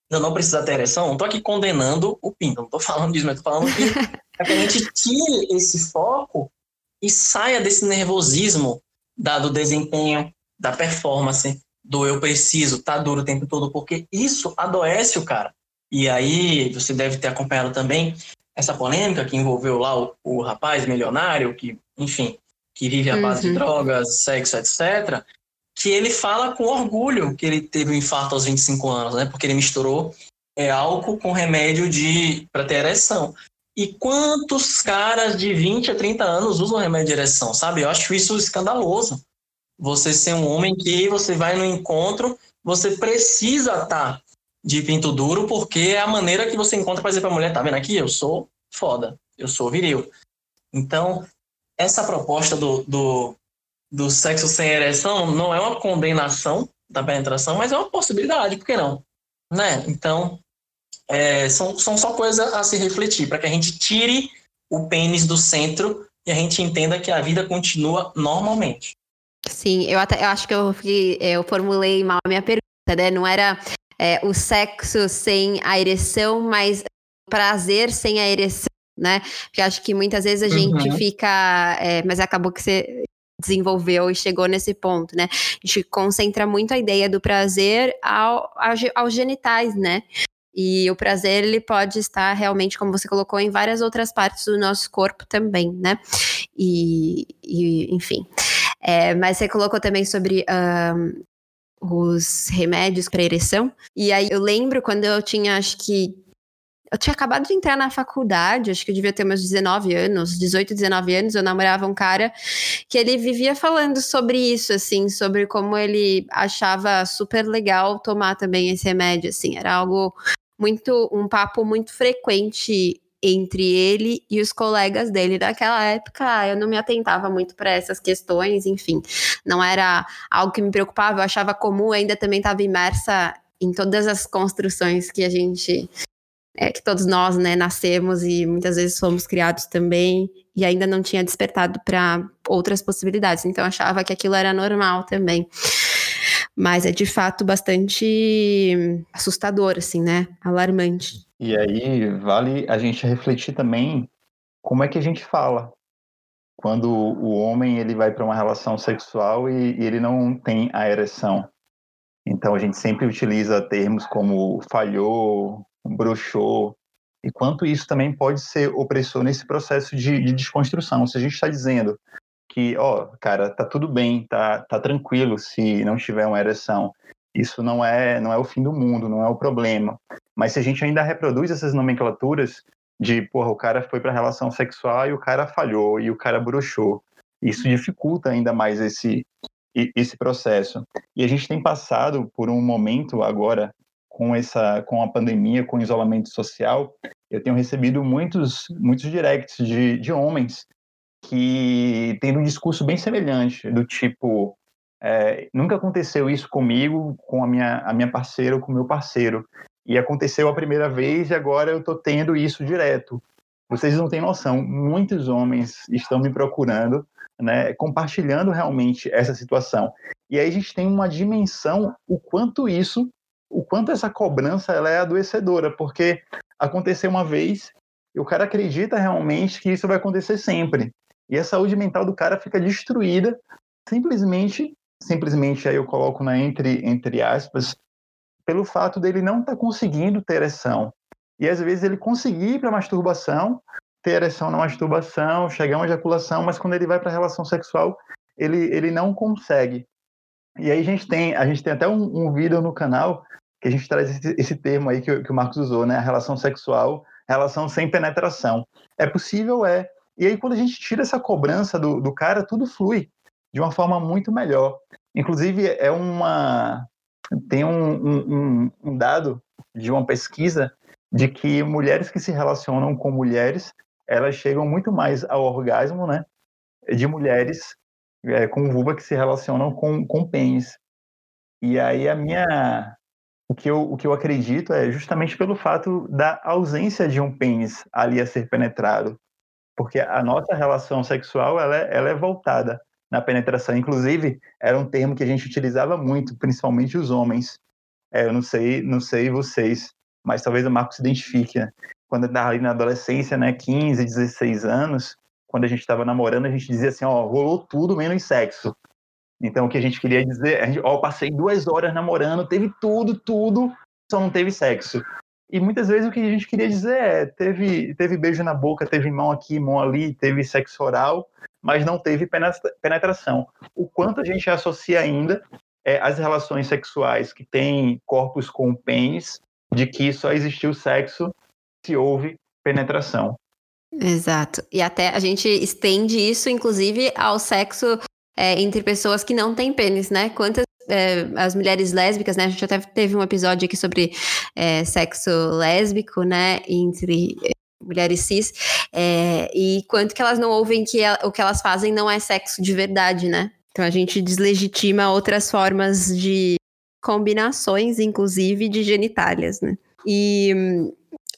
eu não precisa ter ereção, não tô aqui condenando o pinto, não tô falando disso, mas tô falando que, é que a gente tire esse foco e saia desse nervosismo da, do desempenho, da performance, do eu preciso, tá duro o tempo todo, porque isso adoece o cara. E aí, você deve ter acompanhado também essa polêmica que envolveu lá o, o rapaz milionário, que, enfim, que vive à base uhum. de drogas, sexo, etc que ele fala com orgulho que ele teve um infarto aos 25 anos, né? Porque ele misturou é, álcool com remédio de para ter ereção. E quantos caras de 20 a 30 anos usam remédio de ereção, sabe? Eu acho isso escandaloso. Você ser um homem que você vai no encontro, você precisa estar tá de pinto duro, porque é a maneira que você encontra para dizer para a mulher, tá vendo aqui? Eu sou foda, eu sou viril. Então, essa proposta do, do, do sexo sem ereção não é uma condenação da penetração, mas é uma possibilidade, por que não? Né? Então, é, são, são só coisas a se refletir, para que a gente tire o pênis do centro e a gente entenda que a vida continua normalmente. Sim, eu, até, eu acho que eu, eu formulei mal a minha pergunta, né? Não era é, o sexo sem a ereção, mas prazer sem a ereção, né? Porque acho que muitas vezes a gente uhum. fica. É, mas acabou que você desenvolveu e chegou nesse ponto, né? A gente concentra muito a ideia do prazer ao, ao, aos genitais, né? E o prazer, ele pode estar realmente, como você colocou, em várias outras partes do nosso corpo também, né? E, e enfim. É, mas você colocou também sobre um, os remédios para ereção. E aí eu lembro quando eu tinha, acho que eu tinha acabado de entrar na faculdade, acho que eu devia ter meus 19 anos, 18, 19 anos, eu namorava um cara que ele vivia falando sobre isso, assim, sobre como ele achava super legal tomar também esse remédio, assim, era algo muito, um papo muito frequente entre ele e os colegas dele daquela época, eu não me atentava muito para essas questões, enfim, não era algo que me preocupava, eu achava comum, eu ainda também estava imersa em todas as construções que a gente é, que todos nós, né, nascemos e muitas vezes fomos criados também e ainda não tinha despertado para outras possibilidades. Então achava que aquilo era normal também. Mas é de fato bastante assustador, assim, né? Alarmante. E aí vale a gente refletir também como é que a gente fala quando o homem ele vai para uma relação sexual e, e ele não tem a ereção. Então a gente sempre utiliza termos como falhou, broxou, e quanto isso também pode ser opressor nesse processo de, de desconstrução. Se a gente está dizendo que, ó, cara, tá tudo bem, tá, tá tranquilo se não tiver uma ereção, isso não é, não é o fim do mundo, não é o problema. Mas se a gente ainda reproduz essas nomenclaturas de, porra, o cara foi para relação sexual e o cara falhou e o cara broxou, isso dificulta ainda mais esse esse processo. E a gente tem passado por um momento agora com essa com a pandemia, com o isolamento social, eu tenho recebido muitos muitos directs de, de homens que têm um discurso bem semelhante, do tipo é, nunca aconteceu isso comigo, com a minha a minha parceira ou com o meu parceiro, e aconteceu a primeira vez e agora eu tô tendo isso direto. Vocês não têm noção, muitos homens estão me procurando, né, compartilhando realmente essa situação. E aí a gente tem uma dimensão o quanto isso, o quanto essa cobrança ela é adoecedora, porque aconteceu uma vez e o cara acredita realmente que isso vai acontecer sempre. E a saúde mental do cara fica destruída simplesmente, simplesmente aí eu coloco na entre entre aspas, pelo fato dele não estar tá conseguindo ter ereção. E às vezes ele conseguir para masturbação, ter ereção na masturbação, chegar a uma ejaculação, mas quando ele vai para a relação sexual, ele, ele não consegue. E aí a gente tem, a gente tem até um, um vídeo no canal que a gente traz esse, esse termo aí que, que, o Marcos usou, né? A relação sexual, relação sem penetração. É possível, é. E aí quando a gente tira essa cobrança do, do cara, tudo flui de uma forma muito melhor. Inclusive, é uma, tem um, um, um dado de uma pesquisa de que mulheres que se relacionam com mulheres, elas chegam muito mais ao orgasmo, né? De mulheres é, com vulva que se relacionam com, com pênis. E aí a minha... O que, eu, o que eu acredito é justamente pelo fato da ausência de um pênis ali a ser penetrado. Porque a nossa relação sexual, ela é, ela é voltada na penetração. Inclusive, era um termo que a gente utilizava muito, principalmente os homens. É, eu não sei, não sei vocês, mas talvez o Marco se identifique. Né? Quando estava ali na adolescência, né, 15, 16 anos, quando a gente estava namorando, a gente dizia assim, ó, rolou tudo menos sexo. Então, o que a gente queria dizer, gente, ó, passei duas horas namorando, teve tudo, tudo, só não teve sexo. E muitas vezes o que a gente queria dizer é, teve, teve beijo na boca, teve mão aqui, mão ali, teve sexo oral, mas não teve penetração. O quanto a gente associa ainda é, as relações sexuais que têm corpos com pênis, de que só existiu sexo se houve penetração. Exato. E até a gente estende isso, inclusive, ao sexo é, entre pessoas que não têm pênis, né? Quantas é, as mulheres lésbicas, né? A gente até teve um episódio aqui sobre é, sexo lésbico, né? Entre mulheres cis, é, e quanto que elas não ouvem que o que elas fazem não é sexo de verdade, né? Então a gente deslegitima outras formas de combinações, inclusive de genitálias, né? E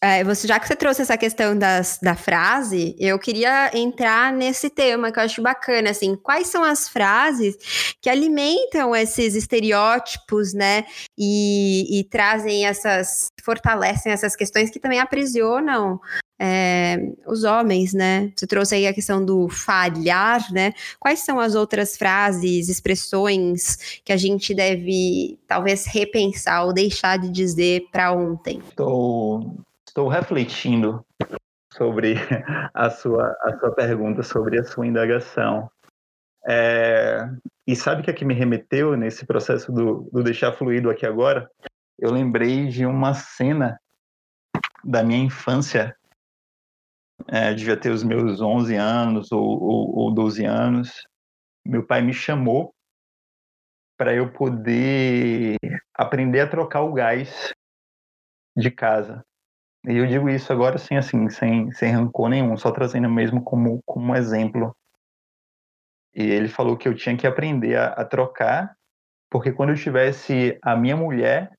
é, você, já que você trouxe essa questão das, da frase, eu queria entrar nesse tema que eu acho bacana, assim, quais são as frases que alimentam esses estereótipos, né, e, e trazem essas, fortalecem essas questões que também aprisionam é, os homens, né? Você trouxe aí a questão do falhar, né? Quais são as outras frases, expressões que a gente deve talvez repensar ou deixar de dizer para ontem? Estou, estou refletindo sobre *laughs* a sua, a sua pergunta, sobre a sua indagação. É, e sabe o que, é que me remeteu nesse processo do, do deixar fluido aqui agora? Eu lembrei de uma cena da minha infância é, devia ter os meus 11 anos ou, ou, ou 12 anos, meu pai me chamou para eu poder aprender a trocar o gás de casa. E eu digo isso agora sem assim, sem, sem rancor nenhum, só trazendo mesmo como, como exemplo. E ele falou que eu tinha que aprender a, a trocar, porque quando eu tivesse a minha mulher,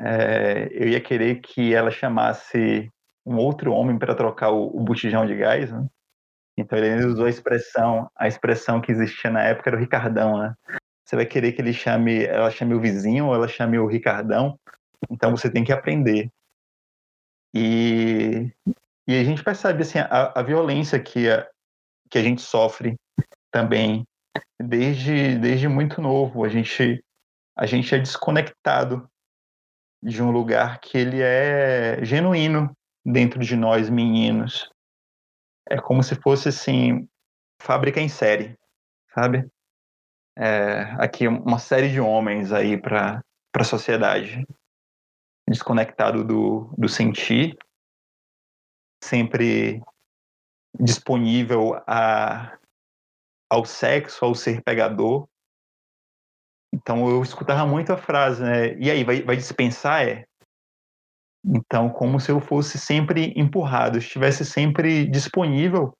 é, eu ia querer que ela chamasse um outro homem para trocar o, o, botijão de gás, né? Então ele usou a expressão, a expressão que existia na época era o Ricardão, né? Você vai querer que ele chame, ela chame o vizinho ou ela chame o Ricardão, então você tem que aprender. E, e a gente percebe assim a, a violência que a, que a gente sofre também desde desde muito novo. A gente a gente é desconectado de um lugar que ele é genuíno, dentro de nós meninos. É como se fosse assim, fábrica em série, sabe? É, aqui uma série de homens aí para a sociedade, desconectado do, do sentir, sempre disponível a, ao sexo, ao ser pegador. Então eu escutava muito a frase, né? E aí, vai, vai dispensar? É, então, como se eu fosse sempre empurrado, estivesse sempre disponível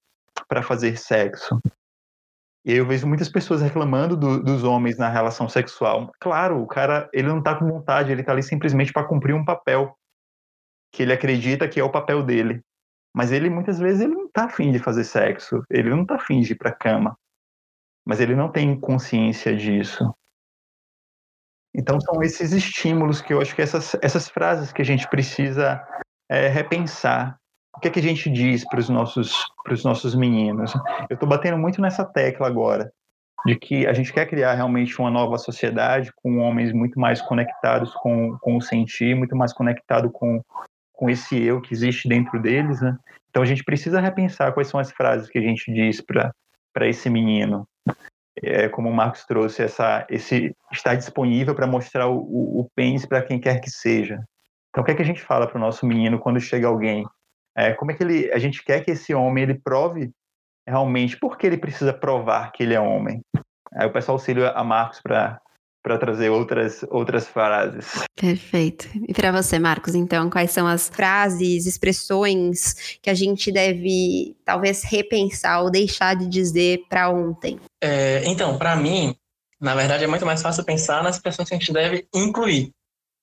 para fazer sexo. E eu vejo muitas pessoas reclamando do, dos homens na relação sexual. Claro, o cara, ele não está com vontade, ele está ali simplesmente para cumprir um papel que ele acredita que é o papel dele. Mas ele muitas vezes ele não tá afim de fazer sexo, ele não tá afim de ir pra cama. Mas ele não tem consciência disso. Então são esses estímulos que eu acho que essas, essas frases que a gente precisa é, repensar. O que é que a gente diz para os nossos, nossos meninos? Eu estou batendo muito nessa tecla agora, de que a gente quer criar realmente uma nova sociedade com homens muito mais conectados com, com o sentir, muito mais conectado com, com esse eu que existe dentro deles, né? Então a gente precisa repensar quais são as frases que a gente diz para esse menino é, como o Marcos trouxe, essa, esse estar disponível para mostrar o, o, o pênis para quem quer que seja. Então, o que é que a gente fala para o nosso menino quando chega alguém? É, como é que ele, a gente quer que esse homem ele prove realmente por que ele precisa provar que ele é homem? Aí eu peço auxílio a Marcos para para trazer outras, outras frases. Perfeito. E para você, Marcos, então, quais são as frases, expressões que a gente deve talvez repensar ou deixar de dizer para ontem? É, então, para mim, na verdade, é muito mais fácil pensar nas expressões que a gente deve incluir,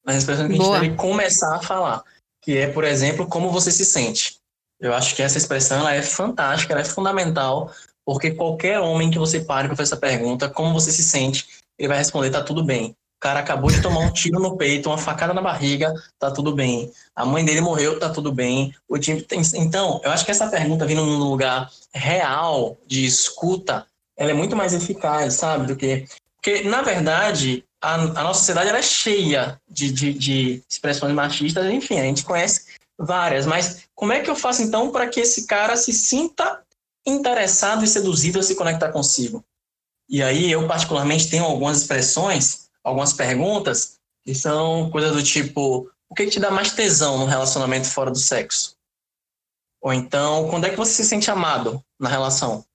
nas expressões que a gente Boa. deve começar a falar, que é, por exemplo, como você se sente. Eu acho que essa expressão ela é fantástica, ela é fundamental, porque qualquer homem que você pare para fazer essa pergunta, como você se sente, ele vai responder: tá tudo bem. O cara acabou de tomar um tiro no peito, uma facada na barriga, tá tudo bem. A mãe dele morreu, tá tudo bem. O time tem... Então, eu acho que essa pergunta vindo num lugar real de escuta, ela é muito mais eficaz, sabe? Do que. Porque, na verdade, a, a nossa sociedade é cheia de, de, de expressões machistas, enfim, a gente conhece várias, mas como é que eu faço então para que esse cara se sinta interessado e seduzido a se conectar consigo? E aí eu particularmente tenho algumas expressões, algumas perguntas que são coisas do tipo: o que, te dá mais tesão no relacionamento fora do sexo? Ou então, quando é que você se sente amado na relação?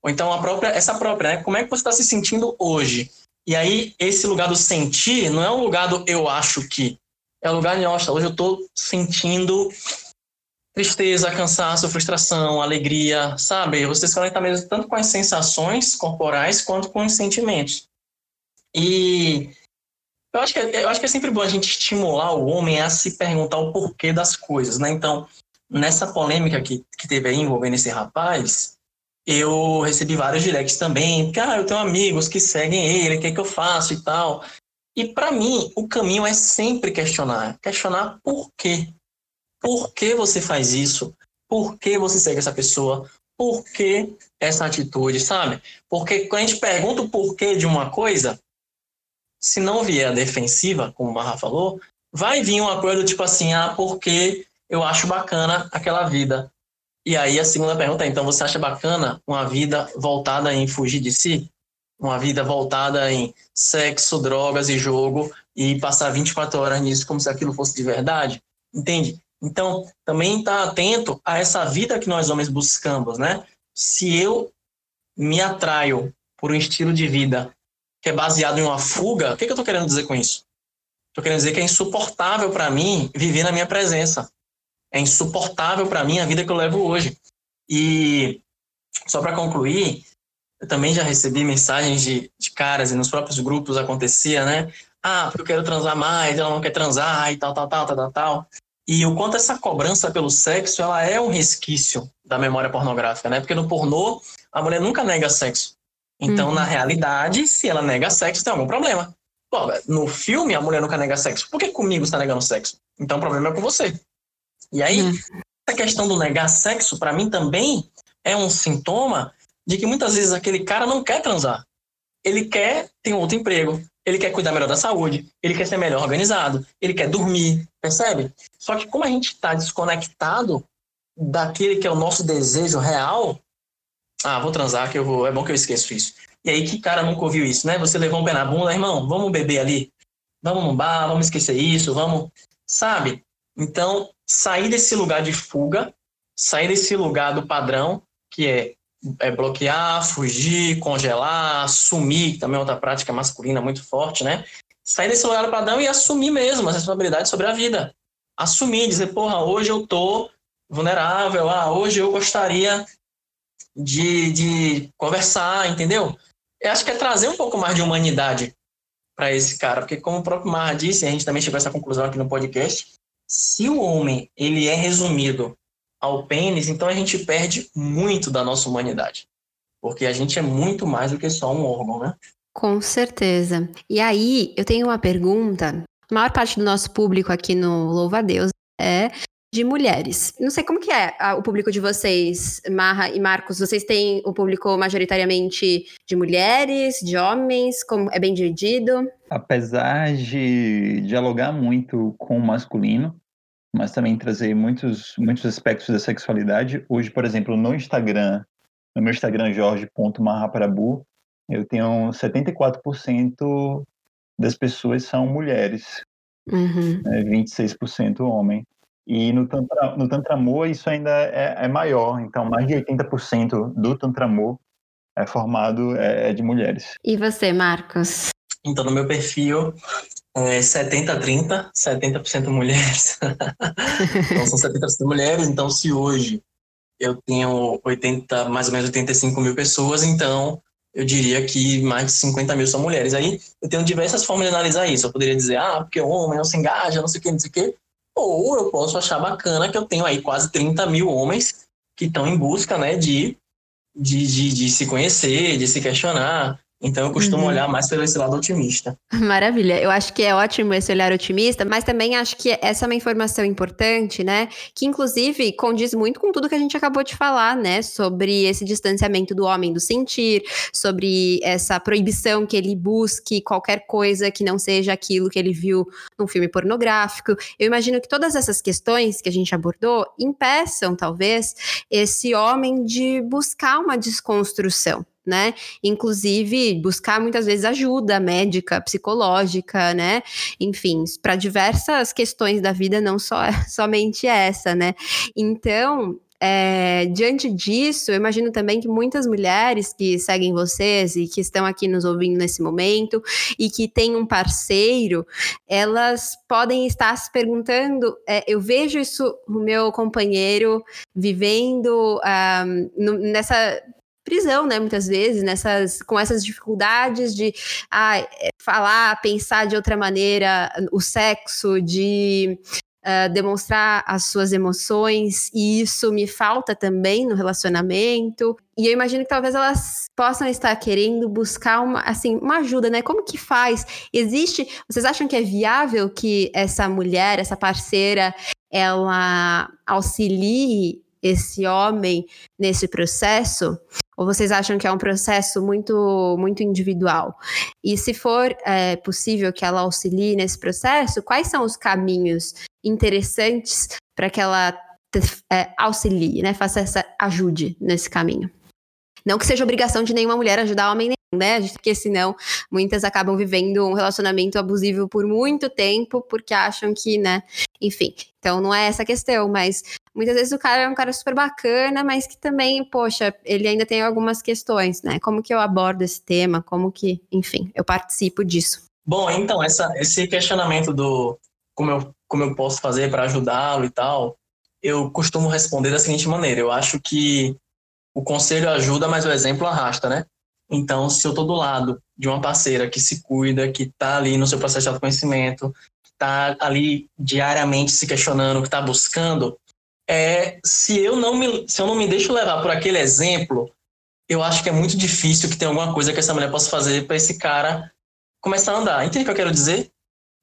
Ou então a própria, essa própria, né? Como é que você está se sentindo hoje? E aí esse lugar do sentir não é um lugar do eu acho que, é o lugar de nossa, hoje eu estou sentindo tristeza, cansaço, frustração, alegria, sabe? Você se conecta mesmo tanto com as sensações corporais quanto com os sentimentos. E eu acho que, é, eu acho que é sempre bom a gente estimular o homem a se perguntar o porquê das coisas, né? Então, nessa polêmica que, que teve aí envolvendo esse rapaz, eu recebi vários directs também, porque ah, eu tenho amigos que seguem ele, o que é que eu faço e tal. E para mim, o caminho é sempre questionar, questionar por quê, por que você faz isso? Por que você segue essa pessoa? Por que essa atitude, sabe? Porque quando a gente pergunta o porquê de uma coisa, se não vier a defensiva, como o Marra falou, vai vir uma coisa do tipo assim, ah, porque eu acho bacana aquela vida. E aí a segunda pergunta é, então você acha bacana uma vida voltada em fugir de si? Uma vida voltada em sexo, drogas e jogo e passar 24 horas nisso como se aquilo fosse de verdade? Entende? Então, também está atento a essa vida que nós homens buscamos, né? Se eu me atraio por um estilo de vida que é baseado em uma fuga, o que, que eu estou querendo dizer com isso? Estou querendo dizer que é insuportável para mim viver na minha presença. É insuportável para mim a vida que eu levo hoje. E só para concluir, eu também já recebi mensagens de, de caras e nos próprios grupos acontecia, né? Ah, porque eu quero transar mais, ela não quer transar e tal, tal, tal, tal, tal, tal. E o quanto essa cobrança pelo sexo, ela é um resquício da memória pornográfica, né? Porque no pornô, a mulher nunca nega sexo. Então, uhum. na realidade, se ela nega sexo, tem algum problema. Pô, no filme, a mulher nunca nega sexo. Por que comigo está negando sexo? Então, o problema é com você. E aí, uhum. essa questão do negar sexo, para mim, também é um sintoma de que muitas vezes aquele cara não quer transar. Ele quer ter um outro emprego, ele quer cuidar melhor da saúde, ele quer ser melhor organizado, ele quer dormir, percebe? Só que como a gente está desconectado daquele que é o nosso desejo real, ah, vou transar que eu vou, é bom que eu esqueço isso. E aí que cara nunca ouviu isso, né? Você levou um pé na bunda, irmão, vamos beber ali, vamos no bar, vamos esquecer isso, vamos, sabe? Então, sair desse lugar de fuga, sair desse lugar do padrão, que é é bloquear, fugir, congelar, sumir, também é outra prática masculina muito forte, né? Sair desse lugar do padrão e assumir mesmo a responsabilidade sobre a vida. Assumir, dizer, porra, hoje eu tô vulnerável, ah, hoje eu gostaria de, de conversar, entendeu? Eu acho que é trazer um pouco mais de humanidade para esse cara, porque como o próprio Mar disse, a gente também chegou a essa conclusão aqui no podcast, se o homem ele é resumido ao pênis, então a gente perde muito da nossa humanidade. Porque a gente é muito mais do que só um órgão, né? Com certeza. E aí, eu tenho uma pergunta. A maior parte do nosso público aqui no Louva a Deus é de mulheres. Não sei como que é o público de vocês, Marra e Marcos. Vocês têm o público majoritariamente de mulheres, de homens? Como é bem dividido? Apesar de dialogar muito com o masculino, mas também trazer muitos muitos aspectos da sexualidade. Hoje, por exemplo, no Instagram, no meu Instagram jorge.marraparabu, eu tenho 74% das pessoas são mulheres, uhum. né, 26% homem. E no, tantra, no Tantramor isso ainda é, é, maior, então mais de 80% do Tantramor é formado é, é, de mulheres. E você, Marcos? Então, no meu perfil, é 70-30, 70%, mulheres. *laughs* então, são 70% mulheres, então se hoje eu tenho 80, mais ou menos 85 mil pessoas, então eu diria que mais de 50 mil são mulheres. Aí eu tenho diversas formas de analisar isso. Eu poderia dizer, ah, porque o homem não se engaja, não sei o que, não sei o que. Ou eu posso achar bacana que eu tenho aí quase 30 mil homens que estão em busca né, de, de, de, de se conhecer, de se questionar, então eu costumo uhum. olhar mais pelo esse lado otimista. Maravilha. Eu acho que é ótimo esse olhar otimista, mas também acho que essa é uma informação importante, né? Que inclusive condiz muito com tudo que a gente acabou de falar, né? Sobre esse distanciamento do homem do sentir, sobre essa proibição que ele busque qualquer coisa que não seja aquilo que ele viu num filme pornográfico. Eu imagino que todas essas questões que a gente abordou impeçam, talvez, esse homem de buscar uma desconstrução né? Inclusive, buscar muitas vezes ajuda médica, psicológica, né? Enfim, para diversas questões da vida, não só *laughs* somente essa, né? Então, é, diante disso, eu imagino também que muitas mulheres que seguem vocês e que estão aqui nos ouvindo nesse momento e que têm um parceiro, elas podem estar se perguntando: é, eu vejo isso no meu companheiro vivendo ah, no, nessa prisão, né? Muitas vezes, nessas, com essas dificuldades de ah, falar, pensar de outra maneira o sexo, de uh, demonstrar as suas emoções, e isso me falta também no relacionamento. E eu imagino que talvez elas possam estar querendo buscar uma, assim, uma ajuda, né? Como que faz? Existe. Vocês acham que é viável que essa mulher, essa parceira, ela auxilie esse homem nesse processo? Ou vocês acham que é um processo muito, muito individual? E se for é, possível que ela auxilie nesse processo, quais são os caminhos interessantes para que ela é, auxilie, né? Faça essa ajude nesse caminho? Não que seja obrigação de nenhuma mulher ajudar homem né? Porque senão muitas acabam vivendo um relacionamento abusivo por muito tempo porque acham que, né? Enfim, então não é essa a questão, mas muitas vezes o cara é um cara super bacana, mas que também, poxa, ele ainda tem algumas questões, né? Como que eu abordo esse tema? Como que, enfim, eu participo disso? Bom, então, essa, esse questionamento do como eu, como eu posso fazer para ajudá-lo e tal, eu costumo responder da seguinte maneira: eu acho que o conselho ajuda, mas o exemplo arrasta, né? Então, se eu estou do lado de uma parceira que se cuida, que está ali no seu processo de autoconhecimento, está ali diariamente se questionando, que está buscando, é, se eu não me se eu não me deixo levar por aquele exemplo, eu acho que é muito difícil que tenha alguma coisa que essa mulher possa fazer para esse cara começar a andar. Entende o que eu quero dizer?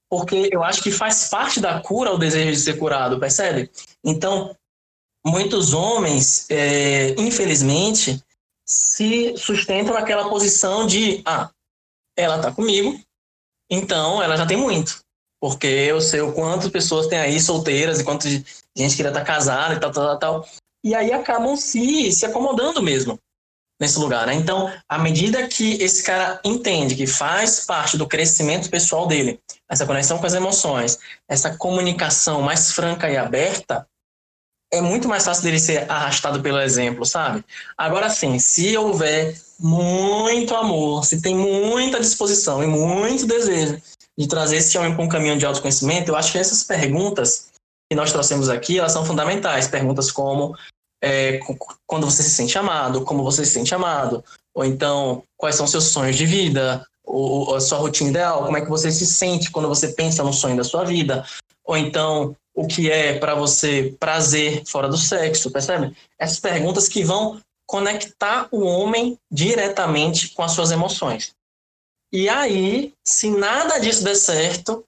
Porque eu acho que faz parte da cura o desejo de ser curado, percebe? Então, muitos homens, é, infelizmente, se sustentam naquela posição de ah, ela tá comigo, então ela já tem muito. Porque eu sei o quanto pessoas tem aí solteiras e quanto gente queria estar tá casada e tal, tal, tal. E aí acabam se, se acomodando mesmo nesse lugar, né? Então, à medida que esse cara entende que faz parte do crescimento pessoal dele, essa conexão com as emoções, essa comunicação mais franca e aberta, é muito mais fácil dele ser arrastado pelo exemplo, sabe? Agora sim, se houver muito amor, se tem muita disposição e muito desejo de trazer esse homem para um caminho de autoconhecimento, eu acho que essas perguntas que nós trouxemos aqui, elas são fundamentais. Perguntas como é, quando você se sente amado, como você se sente amado, ou então quais são seus sonhos de vida, ou, ou a sua rotina ideal, como é que você se sente quando você pensa no sonho da sua vida, ou então o que é para você prazer fora do sexo, percebe? Essas perguntas que vão conectar o homem diretamente com as suas emoções. E aí, se nada disso der certo,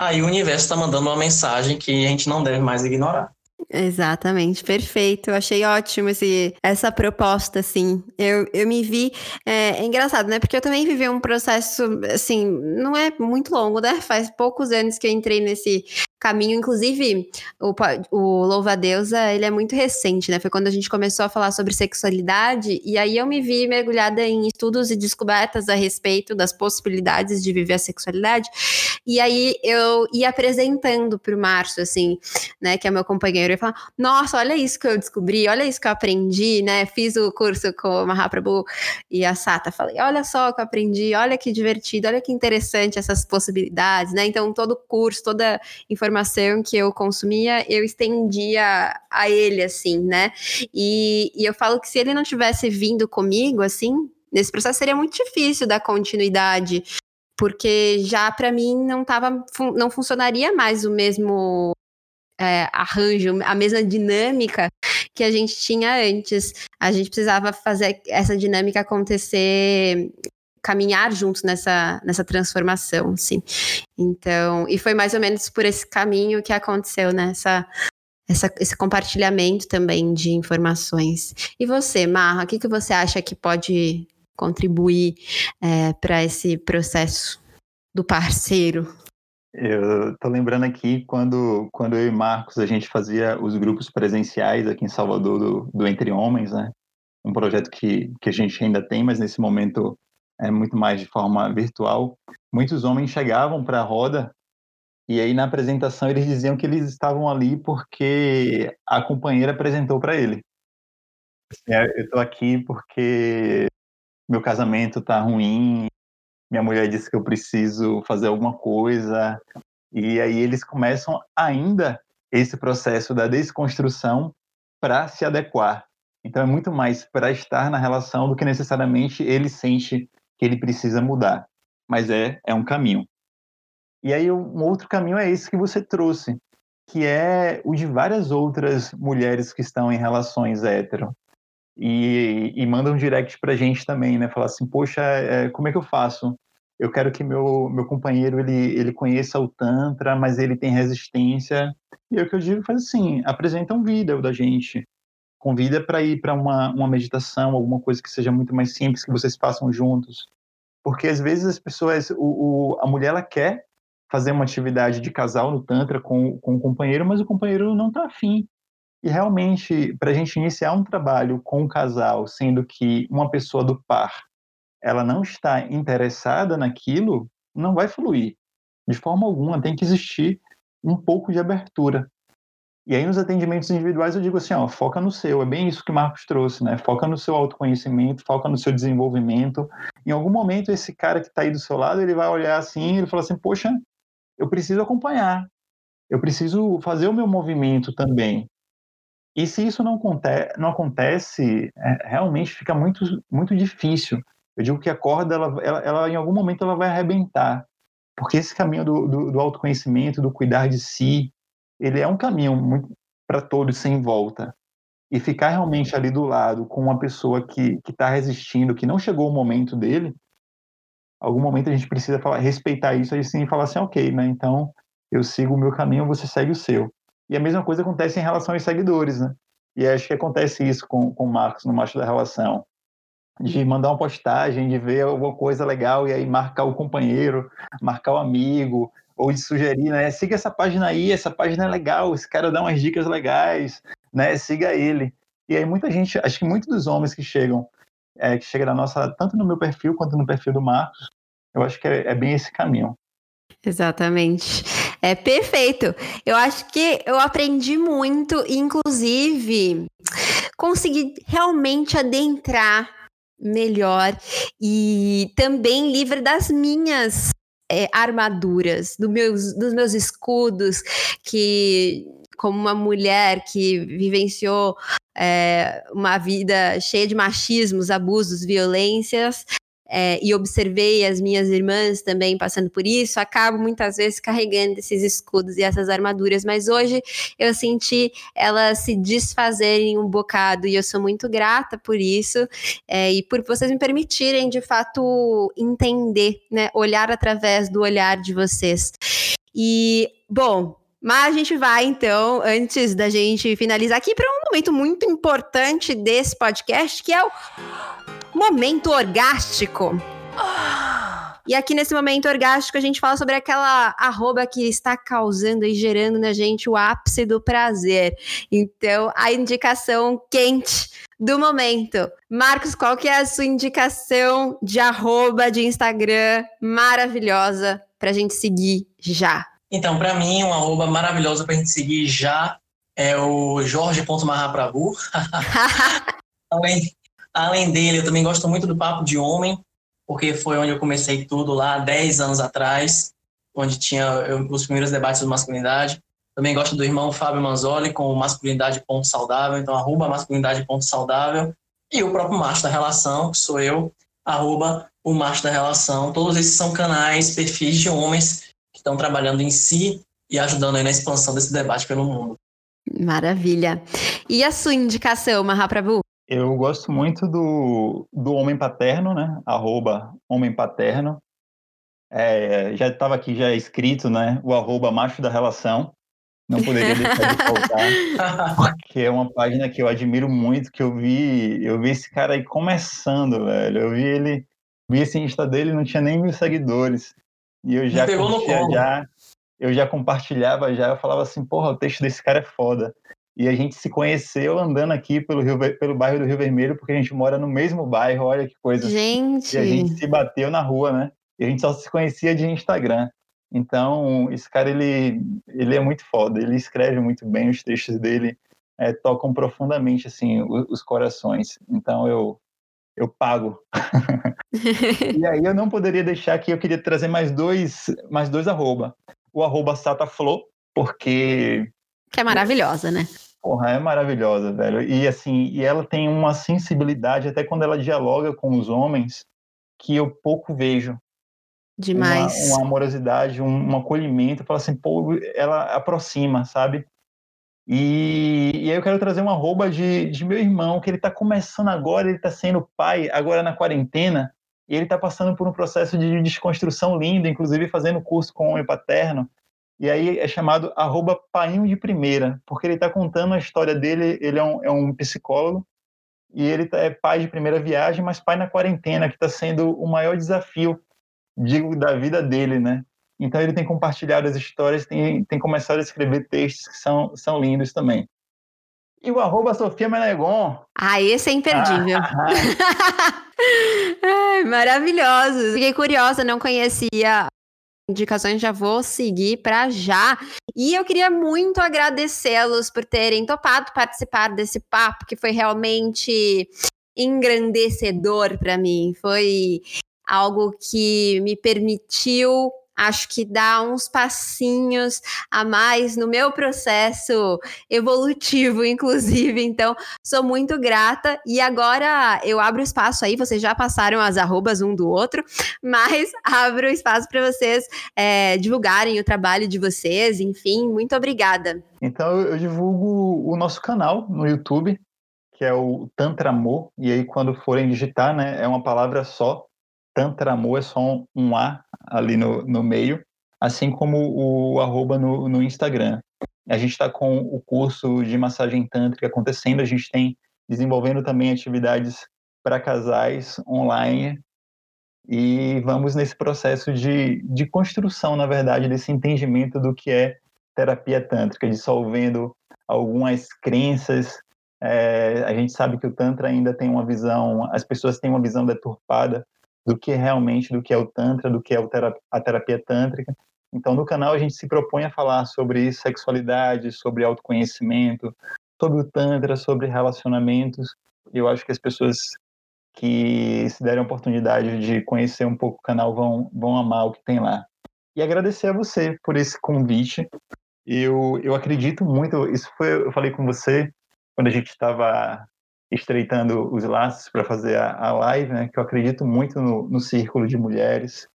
aí o universo está mandando uma mensagem que a gente não deve mais ignorar. Exatamente, perfeito. Eu achei ótimo esse, essa proposta, assim. Eu, eu me vi. É, é, engraçado, né? Porque eu também vivi um processo, assim, não é muito longo, né? Faz poucos anos que eu entrei nesse caminho. Inclusive, o, o Louva Deusa, ele é muito recente, né? Foi quando a gente começou a falar sobre sexualidade, e aí eu me vi mergulhada em estudos e descobertas a respeito das possibilidades de viver a sexualidade. E aí eu ia apresentando para o Márcio, assim, né, que é meu companheiro, e falar: Nossa, olha isso que eu descobri, olha isso que eu aprendi, né? Fiz o curso com o Mahaprabhu e a Sata. Falei: Olha só o que eu aprendi, olha que divertido, olha que interessante essas possibilidades, né? Então, todo curso, toda informação informação que eu consumia, eu estendia a ele, assim, né? E, e eu falo que se ele não tivesse vindo comigo, assim, nesse processo seria muito difícil dar continuidade, porque já para mim não tava, não funcionaria mais o mesmo é, arranjo, a mesma dinâmica que a gente tinha antes. A gente precisava fazer essa dinâmica acontecer caminhar juntos nessa, nessa transformação, sim. Então, e foi mais ou menos por esse caminho que aconteceu, né? Essa, essa, esse compartilhamento também de informações. E você, Marra, o que, que você acha que pode contribuir é, para esse processo do parceiro? Eu tô lembrando aqui quando, quando eu e Marcos a gente fazia os grupos presenciais aqui em Salvador do, do Entre Homens, né? Um projeto que, que a gente ainda tem, mas nesse momento é muito mais de forma virtual, muitos homens chegavam para a roda e aí na apresentação eles diziam que eles estavam ali porque a companheira apresentou para ele. É, eu estou aqui porque meu casamento está ruim, minha mulher disse que eu preciso fazer alguma coisa. E aí eles começam ainda esse processo da desconstrução para se adequar. Então é muito mais para estar na relação do que necessariamente ele sente que ele precisa mudar, mas é, é um caminho. E aí um outro caminho é esse que você trouxe, que é o de várias outras mulheres que estão em relações hétero. E, e mandam um direct pra gente também, né? Falar assim, poxa, é, como é que eu faço? Eu quero que meu, meu companheiro, ele, ele conheça o Tantra, mas ele tem resistência. E é o que eu digo, faz assim, apresenta um vídeo da gente. Convida para ir para uma, uma meditação, alguma coisa que seja muito mais simples, que vocês façam juntos. Porque às vezes as pessoas, o, o, a mulher ela quer fazer uma atividade de casal no Tantra com, com o companheiro, mas o companheiro não está afim. E realmente, para a gente iniciar um trabalho com o casal, sendo que uma pessoa do par ela não está interessada naquilo, não vai fluir. De forma alguma, tem que existir um pouco de abertura. E aí nos atendimentos individuais eu digo assim, ó, foca no seu, é bem isso que o Marcos trouxe, né? Foca no seu autoconhecimento, foca no seu desenvolvimento. Em algum momento esse cara que está aí do seu lado, ele vai olhar assim, ele fala assim, poxa, eu preciso acompanhar, eu preciso fazer o meu movimento também. E se isso não, acontece, não acontece é, realmente fica muito, muito difícil. Eu digo que a corda, ela, ela, ela, em algum momento, ela vai arrebentar. Porque esse caminho do, do, do autoconhecimento, do cuidar de si, ele é um caminho muito para todos sem volta. E ficar realmente ali do lado com uma pessoa que está resistindo, que não chegou o momento dele, algum momento a gente precisa falar, respeitar isso e sim falar assim, ok, né? Então eu sigo o meu caminho, você segue o seu. E a mesma coisa acontece em relação aos seguidores, né? E acho que acontece isso com, com o Marcos no Macho da Relação. De mandar uma postagem, de ver alguma coisa legal e aí marcar o companheiro, marcar o amigo, ou de sugerir, né? Siga essa página aí, essa página é legal, esse cara dá umas dicas legais, né? Siga ele. E aí muita gente, acho que muitos dos homens que chegam, é, que chegam na nossa, tanto no meu perfil quanto no perfil do Marcos, eu acho que é, é bem esse caminho. Exatamente. É perfeito. Eu acho que eu aprendi muito, inclusive consegui realmente adentrar melhor e também livre das minhas é, armaduras, do meus, dos meus escudos, que como uma mulher que vivenciou é, uma vida cheia de machismos, abusos, violências, é, e observei as minhas irmãs também passando por isso, acabo muitas vezes carregando esses escudos e essas armaduras, mas hoje eu senti elas se desfazerem um bocado e eu sou muito grata por isso é, e por vocês me permitirem de fato entender, né, olhar através do olhar de vocês. E, bom, mas a gente vai, então, antes da gente finalizar aqui, para um momento muito importante desse podcast, que é o momento orgástico. E aqui nesse momento orgástico a gente fala sobre aquela arroba que está causando e gerando na gente o ápice do prazer. Então, a indicação quente do momento. Marcos, qual que é a sua indicação de arroba de Instagram maravilhosa para a gente seguir já? Então, para mim, uma arroba maravilhosa para a gente seguir já é o jorge.marrapravu. além, *laughs* além dele, eu também gosto muito do Papo de Homem, porque foi onde eu comecei tudo lá, 10 anos atrás, onde tinha os primeiros debates sobre masculinidade. Também gosto do irmão Fábio Manzoli com Masculinidade Ponto Saudável, então arroba Masculinidade Ponto Saudável. E o próprio Macho da Relação, que sou eu, arroba o Macho da Relação. Todos esses são canais, perfis de homens que estão trabalhando em si e ajudando aí na expansão desse debate pelo mundo. Maravilha. E a sua indicação, Mahaprabhu? Eu gosto muito do, do Homem Paterno, né? Arroba Homem Paterno. É, já estava aqui já escrito, né? O arroba macho da relação. Não poderia deixar de faltar, *laughs* porque é uma página que eu admiro muito, que eu vi, eu vi esse cara aí começando, velho. Eu vi ele, vi esse Insta dele, não tinha nem mil seguidores. E eu já curtia, já, eu já compartilhava já, eu falava assim, porra, o texto desse cara é foda. E a gente se conheceu andando aqui pelo, Rio, pelo bairro do Rio Vermelho, porque a gente mora no mesmo bairro, olha que coisa. Gente! E a gente se bateu na rua, né? E a gente só se conhecia de Instagram. Então, esse cara, ele, ele é muito foda, ele escreve muito bem, os textos dele é, tocam profundamente, assim, os, os corações. Então, eu, eu pago. *laughs* e aí eu não poderia deixar aqui, eu queria trazer mais dois, mais dois arroba. O arroba Sataflo, porque... Que é maravilhosa, né? Porra, é maravilhosa, velho. E assim, e ela tem uma sensibilidade, até quando ela dialoga com os homens, que eu pouco vejo. Demais. Uma, uma amorosidade, um, um acolhimento. Fala assim, pô, ela aproxima, sabe? E, e, aí eu quero trazer uma arroba de, de meu irmão, que ele está começando agora, ele está sendo pai agora na quarentena, e ele está passando por um processo de desconstrução lindo, inclusive fazendo curso com homem paterno, e aí é chamado arroba painho de primeira, porque ele está contando a história dele, ele é um, é um psicólogo, e ele é pai de primeira viagem, mas pai na quarentena, que está sendo o maior desafio, digo, da vida dele, né? Então ele tem compartilhado as histórias, tem, tem começado a escrever textos que são, são lindos também. E o arroba Sofia Menegon. Ah, esse é imperdível. *laughs* Ai, maravilhoso. Fiquei curiosa, não conhecia indicações, já vou seguir para já. E eu queria muito agradecê-los por terem topado participar desse papo, que foi realmente engrandecedor para mim. Foi algo que me permitiu acho que dá uns passinhos a mais no meu processo evolutivo, *laughs* inclusive. Então, sou muito grata. E agora eu abro espaço aí, vocês já passaram as arrobas um do outro, *laughs* mas abro espaço para vocês é, divulgarem o trabalho de vocês. Enfim, muito obrigada. Então, eu divulgo o nosso canal no YouTube, que é o Tantra Amor. E aí, quando forem digitar, né, é uma palavra só. Tantra Amor é só um A ali no, no meio, assim como o arroba no, no Instagram. A gente está com o curso de massagem tântrica acontecendo, a gente tem desenvolvendo também atividades para casais online e vamos nesse processo de, de construção, na verdade, desse entendimento do que é terapia tântrica, dissolvendo algumas crenças. É, a gente sabe que o Tantra ainda tem uma visão, as pessoas têm uma visão deturpada do que realmente do que é o tantra, do que é a terapia tântrica. Então, no canal a gente se propõe a falar sobre sexualidade, sobre autoconhecimento, sobre o tantra, sobre relacionamentos. Eu acho que as pessoas que se derem a oportunidade de conhecer um pouco o canal vão vão amar o que tem lá. E agradecer a você por esse convite. Eu eu acredito muito, isso foi eu falei com você quando a gente estava estreitando os laços para fazer a, a, live, né? Que eu acredito muito no, no círculo de mulheres,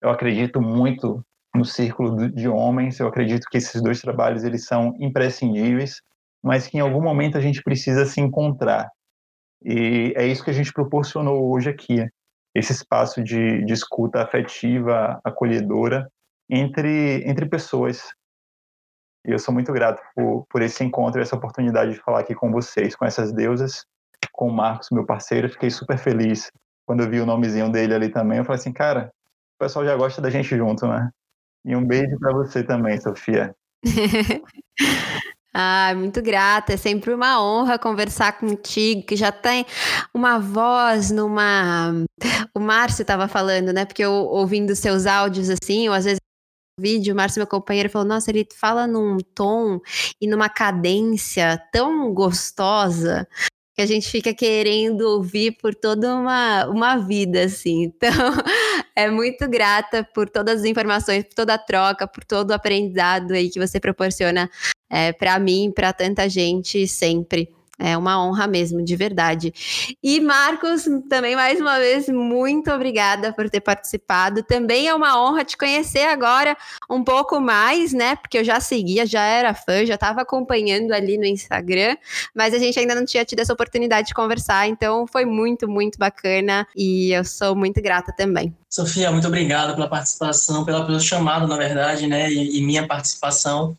eu acredito muito no círculo de homens, eu acredito que esses dois trabalhos eles são imprescindíveis, mas que em algum momento a gente precisa se encontrar. E é isso que a gente proporcionou hoje aqui, esse espaço de, de escuta afetiva, acolhedora entre, entre pessoas. E eu sou muito grato por, por esse encontro e essa oportunidade de falar aqui com vocês, com essas deusas, com o Marcos, meu parceiro. Fiquei super feliz quando eu vi o nomezinho dele ali também. Eu falei assim, cara, o pessoal já gosta da gente junto, né? E um beijo para você também, Sofia. *laughs* Ah, muito grata. É sempre uma honra conversar contigo, que já tem uma voz numa. O Márcio estava falando, né? Porque eu ouvindo seus áudios assim, ou às vezes vídeo, o Márcio, meu companheiro, falou: Nossa, ele fala num tom e numa cadência tão gostosa que a gente fica querendo ouvir por toda uma, uma vida, assim. Então, *laughs* é muito grata por todas as informações, por toda a troca, por todo o aprendizado aí que você proporciona é, para mim, para tanta gente sempre. É uma honra mesmo, de verdade. E Marcos, também mais uma vez, muito obrigada por ter participado. Também é uma honra te conhecer agora um pouco mais, né? Porque eu já seguia, já era fã, já estava acompanhando ali no Instagram, mas a gente ainda não tinha tido essa oportunidade de conversar, então foi muito, muito bacana e eu sou muito grata também. Sofia, muito obrigado pela participação, pela, pelo chamado, na verdade, né? e, e minha participação.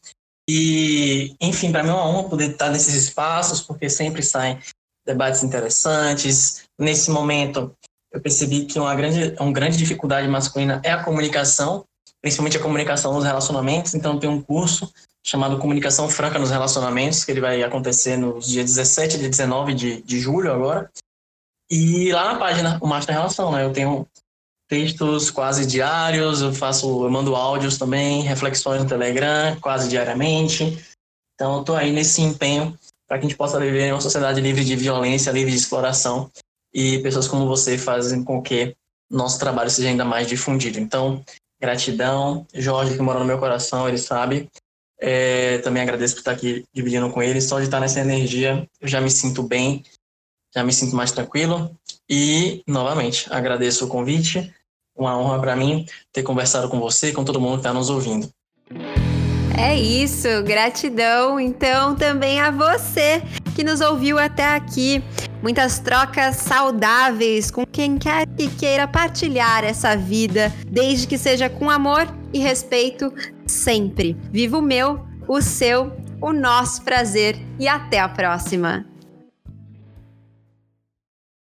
E, enfim, para mim é uma honra poder estar nesses espaços, porque sempre saem debates interessantes. Nesse momento, eu percebi que uma grande, uma grande dificuldade masculina é a comunicação, principalmente a comunicação nos relacionamentos. Então, tem um curso chamado Comunicação Franca nos Relacionamentos, que ele vai acontecer nos dias 17 e 19 de, de julho agora. E lá na página, o Master Relação, né? Eu tenho textos quase diários, eu faço, eu mando áudios também, reflexões no Telegram, quase diariamente. Então, eu estou aí nesse empenho para que a gente possa viver em uma sociedade livre de violência, livre de exploração, e pessoas como você fazem com que nosso trabalho seja ainda mais difundido. Então, gratidão. Jorge, que mora no meu coração, ele sabe. É, também agradeço por estar aqui dividindo com ele. Só de estar nessa energia, eu já me sinto bem, já me sinto mais tranquilo. E, novamente, agradeço o convite uma honra para mim ter conversado com você e com todo mundo que está nos ouvindo. É isso, gratidão então também a você que nos ouviu até aqui. Muitas trocas saudáveis com quem quer que queira partilhar essa vida, desde que seja com amor e respeito sempre. Viva o meu, o seu, o nosso prazer e até a próxima!